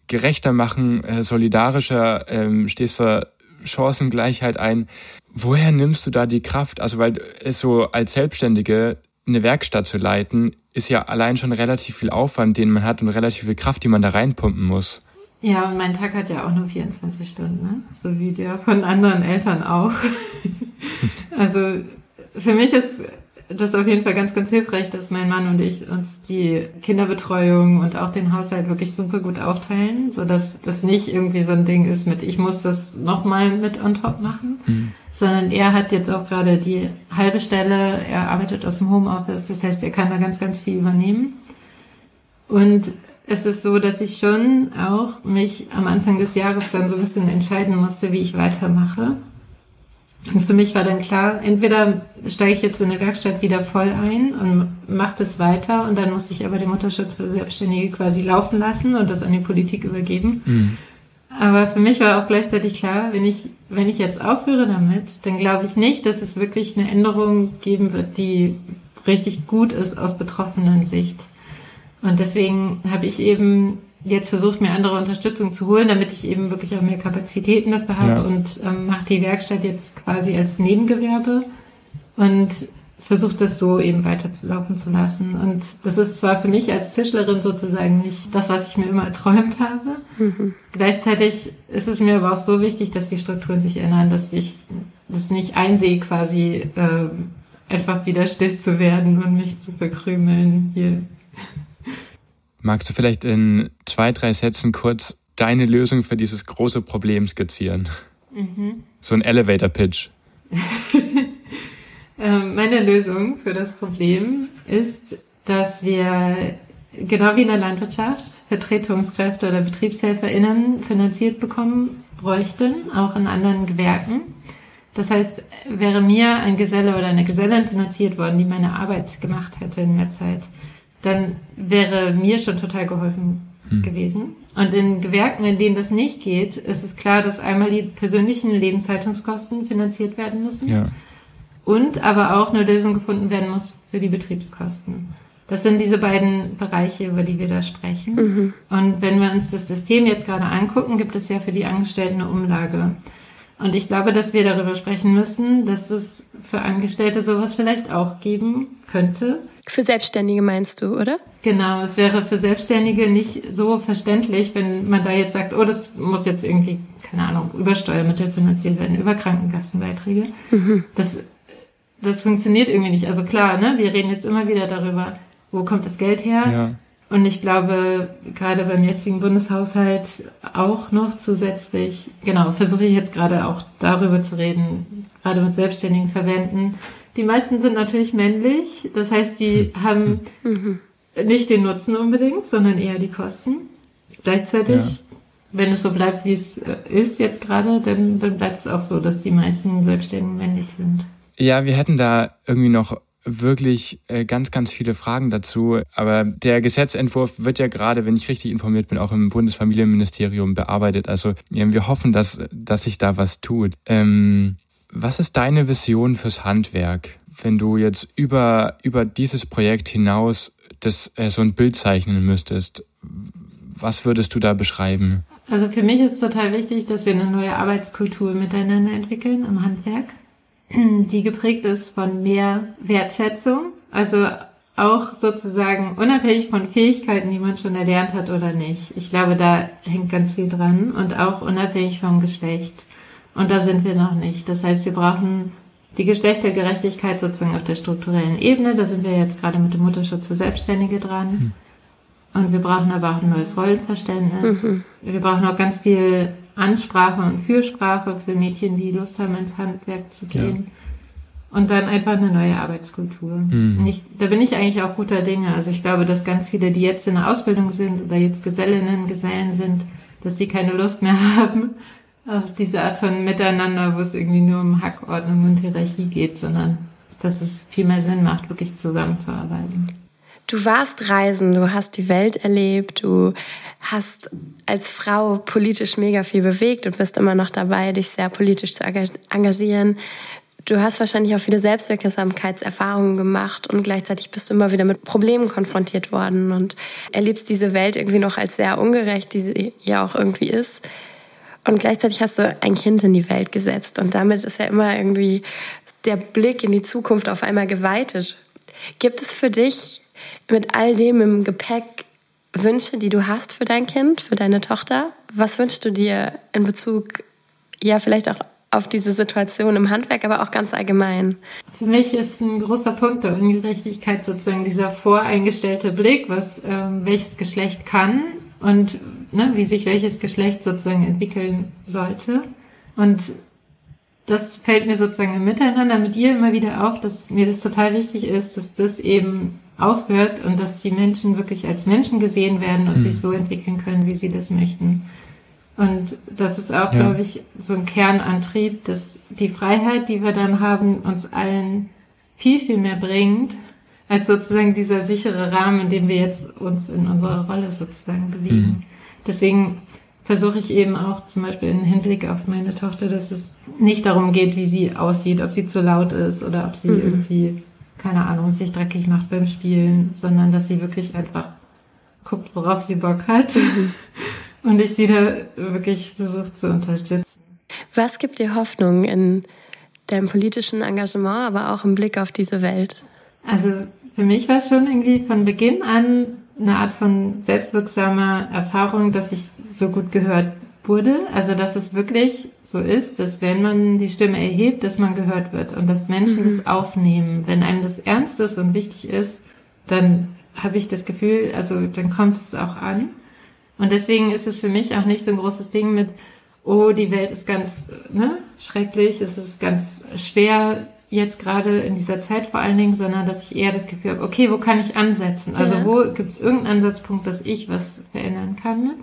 gerechter machen, äh, solidarischer, ähm, stehst für Chancengleichheit ein. Woher nimmst du da die Kraft? Also, weil es so als Selbstständige eine Werkstatt zu leiten, ist ja allein schon relativ viel Aufwand, den man hat und relativ viel Kraft, die man da reinpumpen muss. Ja, und mein Tag hat ja auch nur 24 Stunden, ne? so wie der von anderen Eltern auch. *laughs* also für mich ist das auf jeden Fall ganz, ganz hilfreich, dass mein Mann und ich uns die Kinderbetreuung und auch den Haushalt wirklich super gut aufteilen, so dass das nicht irgendwie so ein Ding ist mit, ich muss das nochmal mit on top machen, mhm. sondern er hat jetzt auch gerade die halbe Stelle, er arbeitet aus dem Homeoffice, das heißt, er kann da ganz, ganz viel übernehmen. Und es ist so, dass ich schon auch mich am Anfang des Jahres dann so ein bisschen entscheiden musste, wie ich weitermache. Und für mich war dann klar, entweder steige ich jetzt in der Werkstatt wieder voll ein und mache das weiter und dann muss ich aber den Mutterschutz für Selbstständige quasi laufen lassen und das an die Politik übergeben. Mhm. Aber für mich war auch gleichzeitig klar, wenn ich, wenn ich jetzt aufhöre damit, dann glaube ich nicht, dass es wirklich eine Änderung geben wird, die richtig gut ist aus betroffenen Sicht. Und deswegen habe ich eben jetzt versucht, mir andere Unterstützung zu holen, damit ich eben wirklich auch mehr Kapazitäten dafür habe ja. und ähm, mache die Werkstatt jetzt quasi als Nebengewerbe und versucht das so eben weiterzulaufen zu lassen. Und das ist zwar für mich als Tischlerin sozusagen nicht das, was ich mir immer erträumt habe. Mhm. Gleichzeitig ist es mir aber auch so wichtig, dass die Strukturen sich ändern, dass ich das nicht einsehe, quasi äh, einfach wieder still zu werden und mich zu verkrümeln hier. Magst du vielleicht in zwei, drei Sätzen kurz deine Lösung für dieses große Problem skizzieren? Mhm. So ein Elevator-Pitch. *laughs* Ähm, meine Lösung für das Problem ist, dass wir genau wie in der Landwirtschaft Vertretungskräfte oder BetriebshelferInnen finanziert bekommen bräuchten, auch in anderen Gewerken. Das heißt, wäre mir ein Geselle oder eine Gesellin finanziert worden, die meine Arbeit gemacht hätte in der Zeit, dann wäre mir schon total geholfen hm. gewesen. Und in Gewerken, in denen das nicht geht, ist es klar, dass einmal die persönlichen Lebenshaltungskosten finanziert werden müssen. Ja. Und aber auch eine Lösung gefunden werden muss für die Betriebskosten. Das sind diese beiden Bereiche, über die wir da sprechen. Mhm. Und wenn wir uns das System jetzt gerade angucken, gibt es ja für die Angestellten eine Umlage. Und ich glaube, dass wir darüber sprechen müssen, dass es für Angestellte sowas vielleicht auch geben könnte. Für Selbstständige meinst du, oder? Genau, es wäre für Selbstständige nicht so verständlich, wenn man da jetzt sagt, oh, das muss jetzt irgendwie, keine Ahnung, über Steuermittel finanziert werden, über Krankenkassenbeiträge. Mhm. Das, das funktioniert irgendwie nicht. Also klar, ne, wir reden jetzt immer wieder darüber, wo kommt das Geld her? Ja. Und ich glaube, gerade beim jetzigen Bundeshaushalt auch noch zusätzlich, genau, versuche ich jetzt gerade auch darüber zu reden, gerade mit selbstständigen Verwenden, die meisten sind natürlich männlich, das heißt, die haben mhm. nicht den Nutzen unbedingt, sondern eher die Kosten. Gleichzeitig, ja. wenn es so bleibt, wie es äh, ist jetzt gerade, dann, dann bleibt es auch so, dass die meisten Selbstständigen männlich sind. Ja, wir hätten da irgendwie noch wirklich äh, ganz, ganz viele Fragen dazu. Aber der Gesetzentwurf wird ja gerade, wenn ich richtig informiert bin, auch im Bundesfamilienministerium bearbeitet. Also wir hoffen, dass, dass sich da was tut. Ähm, was ist deine Vision fürs Handwerk, wenn du jetzt über, über dieses Projekt hinaus das, äh, so ein Bild zeichnen müsstest? Was würdest du da beschreiben? Also für mich ist total wichtig, dass wir eine neue Arbeitskultur miteinander entwickeln im Handwerk, *clears throat* die geprägt ist von mehr Wertschätzung, also auch sozusagen unabhängig von Fähigkeiten, die man schon erlernt hat oder nicht. Ich glaube, da hängt ganz viel dran und auch unabhängig vom Geschlecht. Und da sind wir noch nicht. Das heißt, wir brauchen die Geschlechtergerechtigkeit sozusagen auf der strukturellen Ebene. Da sind wir jetzt gerade mit dem Mutterschutz für Selbstständige dran. Mhm. Und wir brauchen aber auch ein neues Rollenverständnis. Mhm. Wir brauchen auch ganz viel Ansprache und Fürsprache für Mädchen, die Lust haben, ins Handwerk zu gehen. Ja. Und dann einfach eine neue Arbeitskultur. Mhm. Ich, da bin ich eigentlich auch guter Dinge. Also ich glaube, dass ganz viele, die jetzt in der Ausbildung sind oder jetzt Gesellinnen, Gesellen sind, dass die keine Lust mehr *laughs* haben, auf diese Art von Miteinander, wo es irgendwie nur um Hackordnung und Hierarchie geht, sondern dass es viel mehr Sinn macht, wirklich zusammenzuarbeiten. Du warst reisen, du hast die Welt erlebt, du hast als Frau politisch mega viel bewegt und bist immer noch dabei, dich sehr politisch zu engagieren. Du hast wahrscheinlich auch viele Selbstwirksamkeitserfahrungen gemacht und gleichzeitig bist du immer wieder mit Problemen konfrontiert worden und erlebst diese Welt irgendwie noch als sehr ungerecht, die sie ja auch irgendwie ist. Und gleichzeitig hast du ein Kind in die Welt gesetzt. Und damit ist ja immer irgendwie der Blick in die Zukunft auf einmal geweitet. Gibt es für dich mit all dem im Gepäck Wünsche, die du hast für dein Kind, für deine Tochter? Was wünschst du dir in Bezug, ja, vielleicht auch auf diese Situation im Handwerk, aber auch ganz allgemein? Für mich ist ein großer Punkt der Ungerechtigkeit sozusagen dieser voreingestellte Blick, was ähm, welches Geschlecht kann und ne, wie sich welches Geschlecht sozusagen entwickeln sollte. Und das fällt mir sozusagen im Miteinander mit ihr immer wieder auf, dass mir das total wichtig ist, dass das eben aufhört und dass die Menschen wirklich als Menschen gesehen werden und hm. sich so entwickeln können, wie sie das möchten. Und das ist auch, ja. glaube ich, so ein Kernantrieb, dass die Freiheit, die wir dann haben, uns allen viel, viel mehr bringt, als sozusagen dieser sichere Rahmen, in dem wir jetzt uns in unserer Rolle sozusagen bewegen. Mhm. Deswegen versuche ich eben auch zum Beispiel im Hinblick auf meine Tochter, dass es nicht darum geht, wie sie aussieht, ob sie zu laut ist oder ob sie mhm. irgendwie, keine Ahnung, sich dreckig macht beim Spielen, sondern dass sie wirklich einfach guckt, worauf sie Bock hat. *laughs* Und ich sie da wirklich versuche zu unterstützen. Was gibt dir Hoffnung in deinem politischen Engagement, aber auch im Blick auf diese Welt? Also für mich war es schon irgendwie von Beginn an eine Art von selbstwirksamer Erfahrung, dass ich so gut gehört wurde. Also dass es wirklich so ist, dass wenn man die Stimme erhebt, dass man gehört wird und dass Menschen mhm. das aufnehmen. Wenn einem das ernst ist und wichtig ist, dann habe ich das Gefühl, also dann kommt es auch an. Und deswegen ist es für mich auch nicht so ein großes Ding mit, oh, die Welt ist ganz ne, schrecklich, es ist ganz schwer jetzt gerade in dieser Zeit vor allen Dingen, sondern dass ich eher das Gefühl habe, okay, wo kann ich ansetzen? Also ja. wo gibt es irgendeinen Ansatzpunkt, dass ich was verändern kann mit?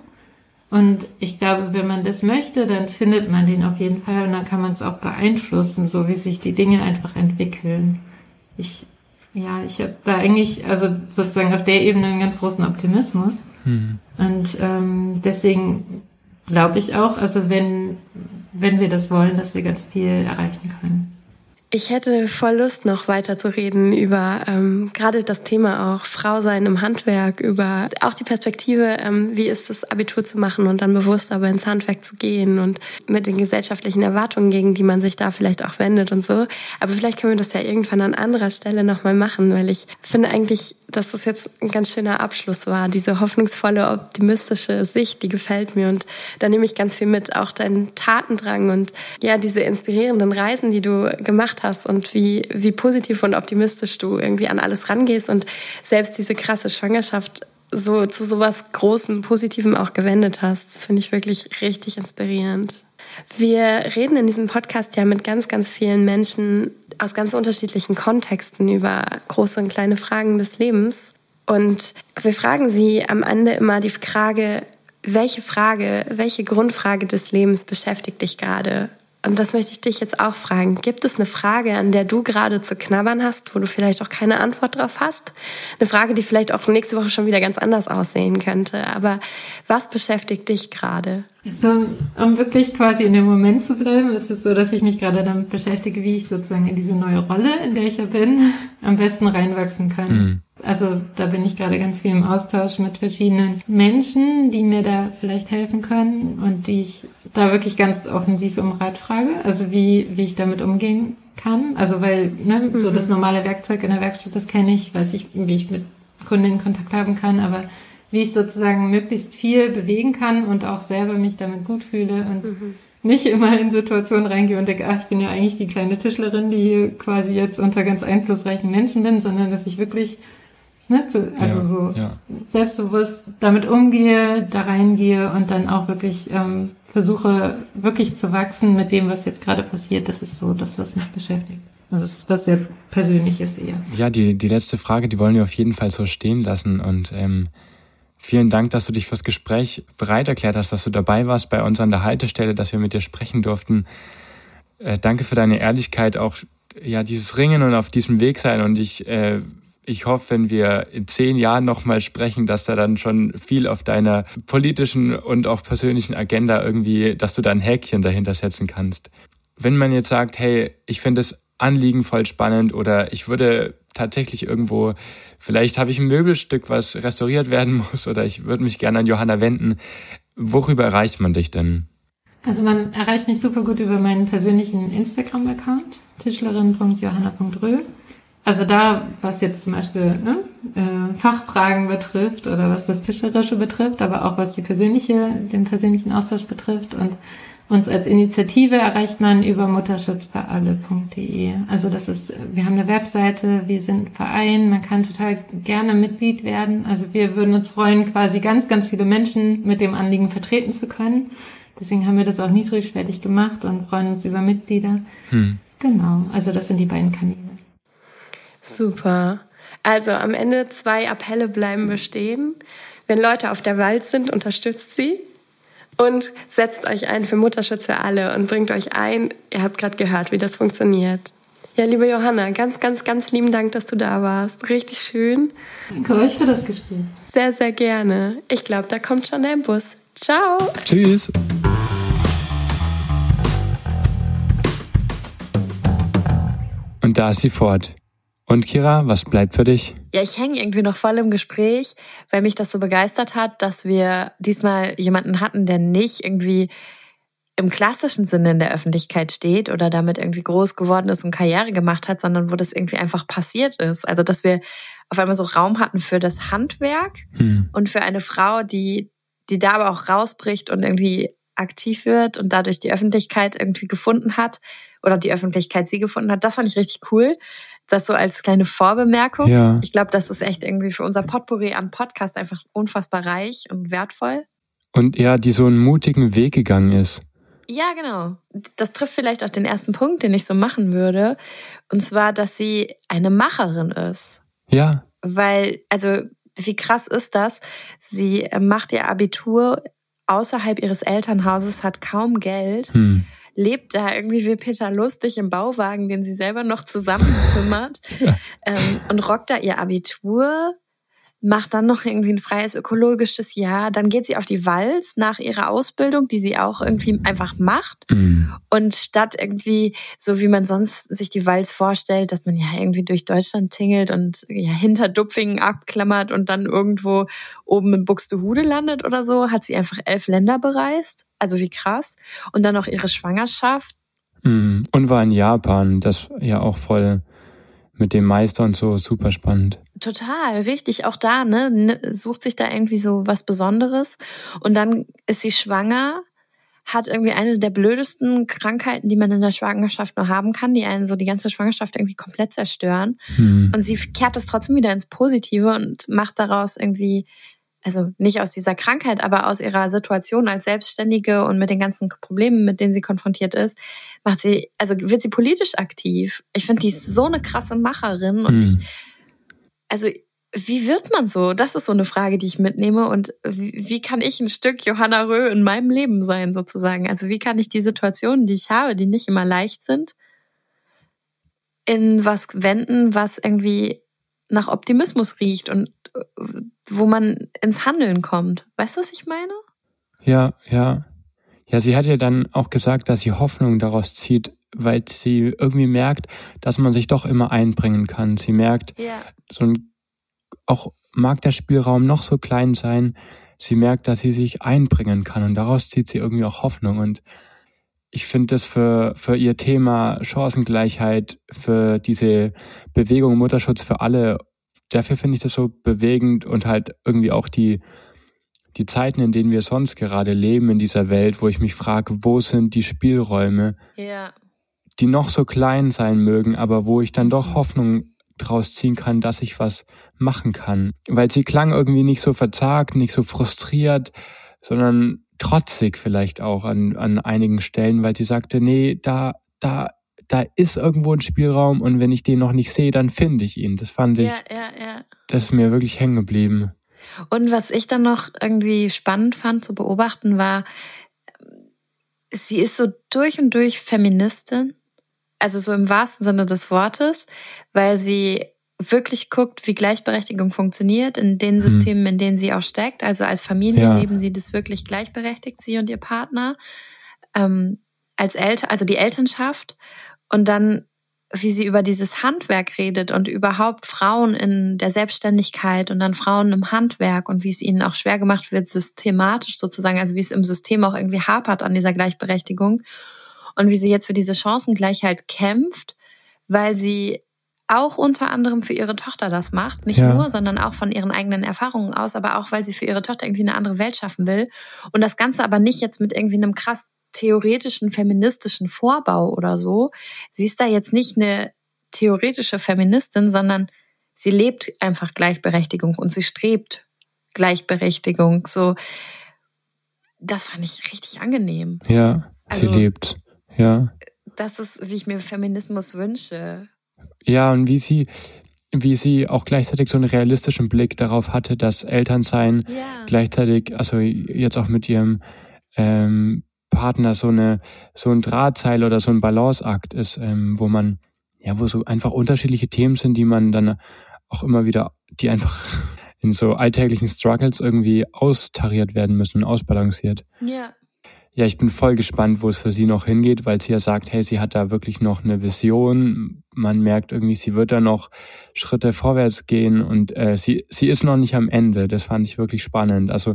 Und ich glaube, wenn man das möchte, dann findet man den auf jeden Fall und dann kann man es auch beeinflussen, so wie sich die Dinge einfach entwickeln. Ich, ja, ich habe da eigentlich, also sozusagen auf der Ebene einen ganz großen Optimismus. Mhm. Und ähm, deswegen glaube ich auch, also wenn, wenn wir das wollen, dass wir ganz viel erreichen können. Ich hätte voll Lust, noch weiter zu reden über ähm, gerade das Thema auch Frau sein im Handwerk, über auch die Perspektive, ähm, wie ist es, Abitur zu machen und dann bewusst aber ins Handwerk zu gehen und mit den gesellschaftlichen Erwartungen, gegen die man sich da vielleicht auch wendet und so. Aber vielleicht können wir das ja irgendwann an anderer Stelle nochmal machen, weil ich finde eigentlich, dass das jetzt ein ganz schöner Abschluss war. Diese hoffnungsvolle, optimistische Sicht, die gefällt mir und da nehme ich ganz viel mit, auch deinen Tatendrang und ja, diese inspirierenden Reisen, die du gemacht hast und wie, wie positiv und optimistisch du irgendwie an alles rangehst und selbst diese krasse Schwangerschaft so zu sowas Großem, Positivem auch gewendet hast. Das finde ich wirklich richtig inspirierend. Wir reden in diesem Podcast ja mit ganz, ganz vielen Menschen aus ganz unterschiedlichen Kontexten über große und kleine Fragen des Lebens. Und wir fragen sie am Ende immer die Frage, welche Frage, welche Grundfrage des Lebens beschäftigt dich gerade? Und das möchte ich dich jetzt auch fragen. Gibt es eine Frage, an der du gerade zu knabbern hast, wo du vielleicht auch keine Antwort drauf hast? Eine Frage, die vielleicht auch nächste Woche schon wieder ganz anders aussehen könnte. Aber was beschäftigt dich gerade? So, um wirklich quasi in dem Moment zu bleiben, ist es so, dass ich mich gerade damit beschäftige, wie ich sozusagen in diese neue Rolle, in der ich ja bin, am besten reinwachsen kann. Mhm. Also da bin ich gerade ganz viel im Austausch mit verschiedenen Menschen, die mir da vielleicht helfen können und die ich da wirklich ganz offensiv um Rat frage, also wie, wie ich damit umgehen kann. Also weil ne, so mhm. das normale Werkzeug in der Werkstatt, das kenne ich, weiß ich, wie ich mit Kunden in Kontakt haben kann, aber wie ich sozusagen möglichst viel bewegen kann und auch selber mich damit gut fühle und mhm. nicht immer in Situationen reingehe und denke, ach, ich bin ja eigentlich die kleine Tischlerin, die hier quasi jetzt unter ganz einflussreichen Menschen bin, sondern dass ich wirklich Ne, zu, also ja, so ja. selbstbewusst damit umgehe, da reingehe und dann auch wirklich ähm, versuche, wirklich zu wachsen mit dem, was jetzt gerade passiert. Das ist so das, was mich beschäftigt. Also das ist was sehr Persönliches eher. Ja, die, die letzte Frage, die wollen wir auf jeden Fall so stehen lassen und ähm, Vielen Dank, dass du dich fürs Gespräch bereit erklärt hast, dass du dabei warst bei uns an der Haltestelle, dass wir mit dir sprechen durften. Äh, danke für deine Ehrlichkeit, auch ja dieses Ringen und auf diesem Weg sein. Und ich äh, ich hoffe, wenn wir in zehn Jahren nochmal sprechen, dass da dann schon viel auf deiner politischen und auch persönlichen Agenda irgendwie, dass du da ein Häkchen dahinter setzen kannst. Wenn man jetzt sagt, hey, ich finde das Anliegen voll spannend oder ich würde tatsächlich irgendwo, vielleicht habe ich ein Möbelstück, was restauriert werden *laughs* muss oder ich würde mich gerne an Johanna wenden. Worüber erreicht man dich denn? Also man erreicht mich super gut über meinen persönlichen Instagram-Account, tischlerin.johanna.rö. Also da, was jetzt zum Beispiel ne, äh, Fachfragen betrifft oder was das Tischlerische betrifft, aber auch was die persönliche, den persönlichen Austausch betrifft und Uns als Initiative erreicht man über mutterschutzfüralle.de. Also das ist, wir haben eine Webseite, wir sind ein Verein, man kann total gerne Mitglied werden. Also wir würden uns freuen, quasi ganz, ganz viele Menschen mit dem Anliegen vertreten zu können. Deswegen haben wir das auch niedrigschwellig gemacht und freuen uns über Mitglieder. Hm. Genau, also das sind die beiden Kanäle. Super. Also am Ende zwei Appelle bleiben bestehen. Wenn Leute auf der Wald sind, unterstützt sie und setzt euch ein für Mutterschutz für alle und bringt euch ein. Ihr habt gerade gehört, wie das funktioniert. Ja, liebe Johanna, ganz, ganz, ganz lieben Dank, dass du da warst. Richtig schön. Danke euch für das Gespräch. Sehr, sehr gerne. Ich glaube, da kommt schon dein Bus. Ciao. Tschüss. Und da ist sie fort. Und Kira, was bleibt für dich? Ja, ich hänge irgendwie noch voll im Gespräch, weil mich das so begeistert hat, dass wir diesmal jemanden hatten, der nicht irgendwie im klassischen Sinne in der Öffentlichkeit steht oder damit irgendwie groß geworden ist und Karriere gemacht hat, sondern wo das irgendwie einfach passiert ist. Also, dass wir auf einmal so Raum hatten für das Handwerk hm. und für eine Frau, die, die da aber auch rausbricht und irgendwie aktiv wird und dadurch die Öffentlichkeit irgendwie gefunden hat oder die Öffentlichkeit sie gefunden hat. Das fand ich richtig cool. Das so als kleine Vorbemerkung. Ja. Ich glaube, das ist echt irgendwie für unser Potpourri an Podcast einfach unfassbar reich und wertvoll. Und ja, die so einen mutigen Weg gegangen ist. Ja, genau. Das trifft vielleicht auch den ersten Punkt, den ich so machen würde. Und zwar, dass sie eine Macherin ist. Ja. Weil, also, wie krass ist das? Sie macht ihr Abitur außerhalb ihres Elternhauses, hat kaum Geld. Hm lebt da irgendwie wie Peter Lustig im Bauwagen, den sie selber noch zusammenzimmert *laughs* ja. ähm, und rockt da ihr Abitur, macht dann noch irgendwie ein freies ökologisches Jahr. Dann geht sie auf die Walz nach ihrer Ausbildung, die sie auch irgendwie einfach macht. Mhm. Und statt irgendwie, so wie man sonst sich die Walz vorstellt, dass man ja irgendwie durch Deutschland tingelt und ja hinter Dupfingen abklammert und dann irgendwo oben in Buxtehude landet oder so, hat sie einfach elf Länder bereist. Also wie krass. Und dann noch ihre Schwangerschaft. Mhm. Und war in Japan, das ja auch voll mit dem Meister und so super spannend. Total, richtig. Auch da, ne, sucht sich da irgendwie so was Besonderes. Und dann ist sie schwanger, hat irgendwie eine der blödesten Krankheiten, die man in der Schwangerschaft nur haben kann, die einen so die ganze Schwangerschaft irgendwie komplett zerstören. Hm. Und sie kehrt das trotzdem wieder ins Positive und macht daraus irgendwie also nicht aus dieser Krankheit, aber aus ihrer Situation als Selbstständige und mit den ganzen Problemen, mit denen sie konfrontiert ist, macht sie, also wird sie politisch aktiv. Ich finde, die ist so eine krasse Macherin und mhm. ich, also wie wird man so? Das ist so eine Frage, die ich mitnehme. Und wie, wie kann ich ein Stück Johanna Röh in meinem Leben sein, sozusagen? Also wie kann ich die Situationen, die ich habe, die nicht immer leicht sind, in was wenden, was irgendwie nach Optimismus riecht und wo man ins Handeln kommt. Weißt du, was ich meine? Ja, ja. Ja, sie hat ja dann auch gesagt, dass sie Hoffnung daraus zieht, weil sie irgendwie merkt, dass man sich doch immer einbringen kann. Sie merkt, ja. so ein, auch mag der Spielraum noch so klein sein, sie merkt, dass sie sich einbringen kann und daraus zieht sie irgendwie auch Hoffnung und ich finde das für, für ihr Thema Chancengleichheit, für diese Bewegung Mutterschutz für alle dafür finde ich das so bewegend und halt irgendwie auch die, die Zeiten, in denen wir sonst gerade leben in dieser Welt, wo ich mich frage, wo sind die Spielräume, ja. die noch so klein sein mögen, aber wo ich dann doch mhm. Hoffnung draus ziehen kann, dass ich was machen kann. Weil sie klang irgendwie nicht so verzagt, nicht so frustriert, sondern trotzig vielleicht auch an, an einigen Stellen, weil sie sagte, nee, da, da da ist irgendwo ein Spielraum und wenn ich den noch nicht sehe, dann finde ich ihn. Das fand ich, ja, ja, ja. das ist mir wirklich hängen geblieben. Und was ich dann noch irgendwie spannend fand zu beobachten war, sie ist so durch und durch Feministin, also so im wahrsten Sinne des Wortes, weil sie wirklich guckt, wie Gleichberechtigung funktioniert in den mhm. Systemen, in denen sie auch steckt. Also als Familie ja. leben sie das wirklich gleichberechtigt, sie und ihr Partner. Ähm, als Eltern, also die Elternschaft und dann, wie sie über dieses Handwerk redet und überhaupt Frauen in der Selbstständigkeit und dann Frauen im Handwerk und wie es ihnen auch schwer gemacht wird, systematisch sozusagen, also wie es im System auch irgendwie hapert an dieser Gleichberechtigung und wie sie jetzt für diese Chancengleichheit kämpft, weil sie auch unter anderem für ihre Tochter das macht. Nicht ja. nur, sondern auch von ihren eigenen Erfahrungen aus, aber auch, weil sie für ihre Tochter irgendwie eine andere Welt schaffen will. Und das Ganze aber nicht jetzt mit irgendwie einem krass theoretischen feministischen Vorbau oder so. Sie ist da jetzt nicht eine theoretische Feministin, sondern sie lebt einfach Gleichberechtigung und sie strebt Gleichberechtigung. So, das fand ich richtig angenehm. Ja, also, sie lebt. Ja. Das ist, wie ich mir Feminismus wünsche. Ja, und wie sie, wie sie auch gleichzeitig so einen realistischen Blick darauf hatte, dass Elternsein ja. gleichzeitig, also jetzt auch mit ihrem ähm, Partner so eine so ein Drahtseil oder so ein Balanceakt ist, ähm, wo man ja, wo so einfach unterschiedliche Themen sind, die man dann auch immer wieder, die einfach *laughs* in so alltäglichen Struggles irgendwie austariert werden müssen, ausbalanciert. Ja. Ja, ich bin voll gespannt, wo es für sie noch hingeht, weil sie ja sagt, hey, sie hat da wirklich noch eine Vision. Man merkt irgendwie, sie wird da noch Schritte vorwärts gehen und äh, sie, sie ist noch nicht am Ende. Das fand ich wirklich spannend. Also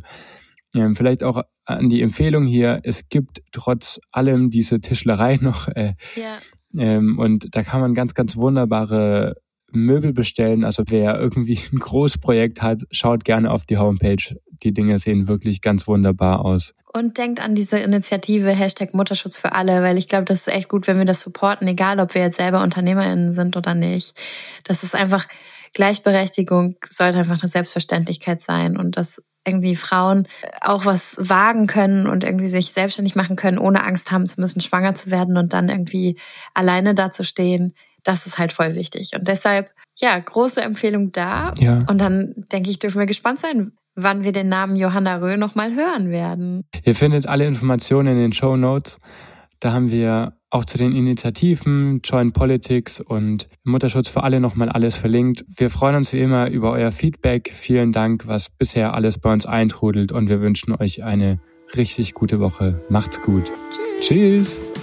ähm, vielleicht auch an die Empfehlung hier, es gibt trotz allem diese Tischlerei *laughs* noch. Äh, ja. ähm, und da kann man ganz, ganz wunderbare Möbel bestellen. Also wer irgendwie *laughs* ein Großprojekt hat, schaut gerne auf die Homepage. Die Dinge sehen wirklich ganz wunderbar aus. Und denkt an diese Initiative Hashtag Mutterschutz für alle, weil ich glaube, das ist echt gut, wenn wir das supporten, egal ob wir jetzt selber UnternehmerInnen sind oder nicht. Das ist einfach, Gleichberechtigung sollte einfach eine Selbstverständlichkeit sein und dass irgendwie Frauen auch was wagen können und irgendwie sich selbstständig machen können, ohne Angst haben zu müssen, schwanger zu werden und dann irgendwie alleine dazustehen das ist halt voll wichtig. Und deshalb, ja, große Empfehlung da. Ja. Und dann denke ich, dürfen wir gespannt sein, wann wir den Namen Johanna Röh nochmal hören werden. Ihr findet alle Informationen in den Show Notes. Da haben wir auch zu den Initiativen, Joint Politics und Mutterschutz für alle nochmal alles verlinkt. Wir freuen uns wie immer über euer Feedback. Vielen Dank, was bisher alles bei uns eintrudelt und wir wünschen euch eine richtig gute Woche. Macht's gut. Tschüss. Tschüss.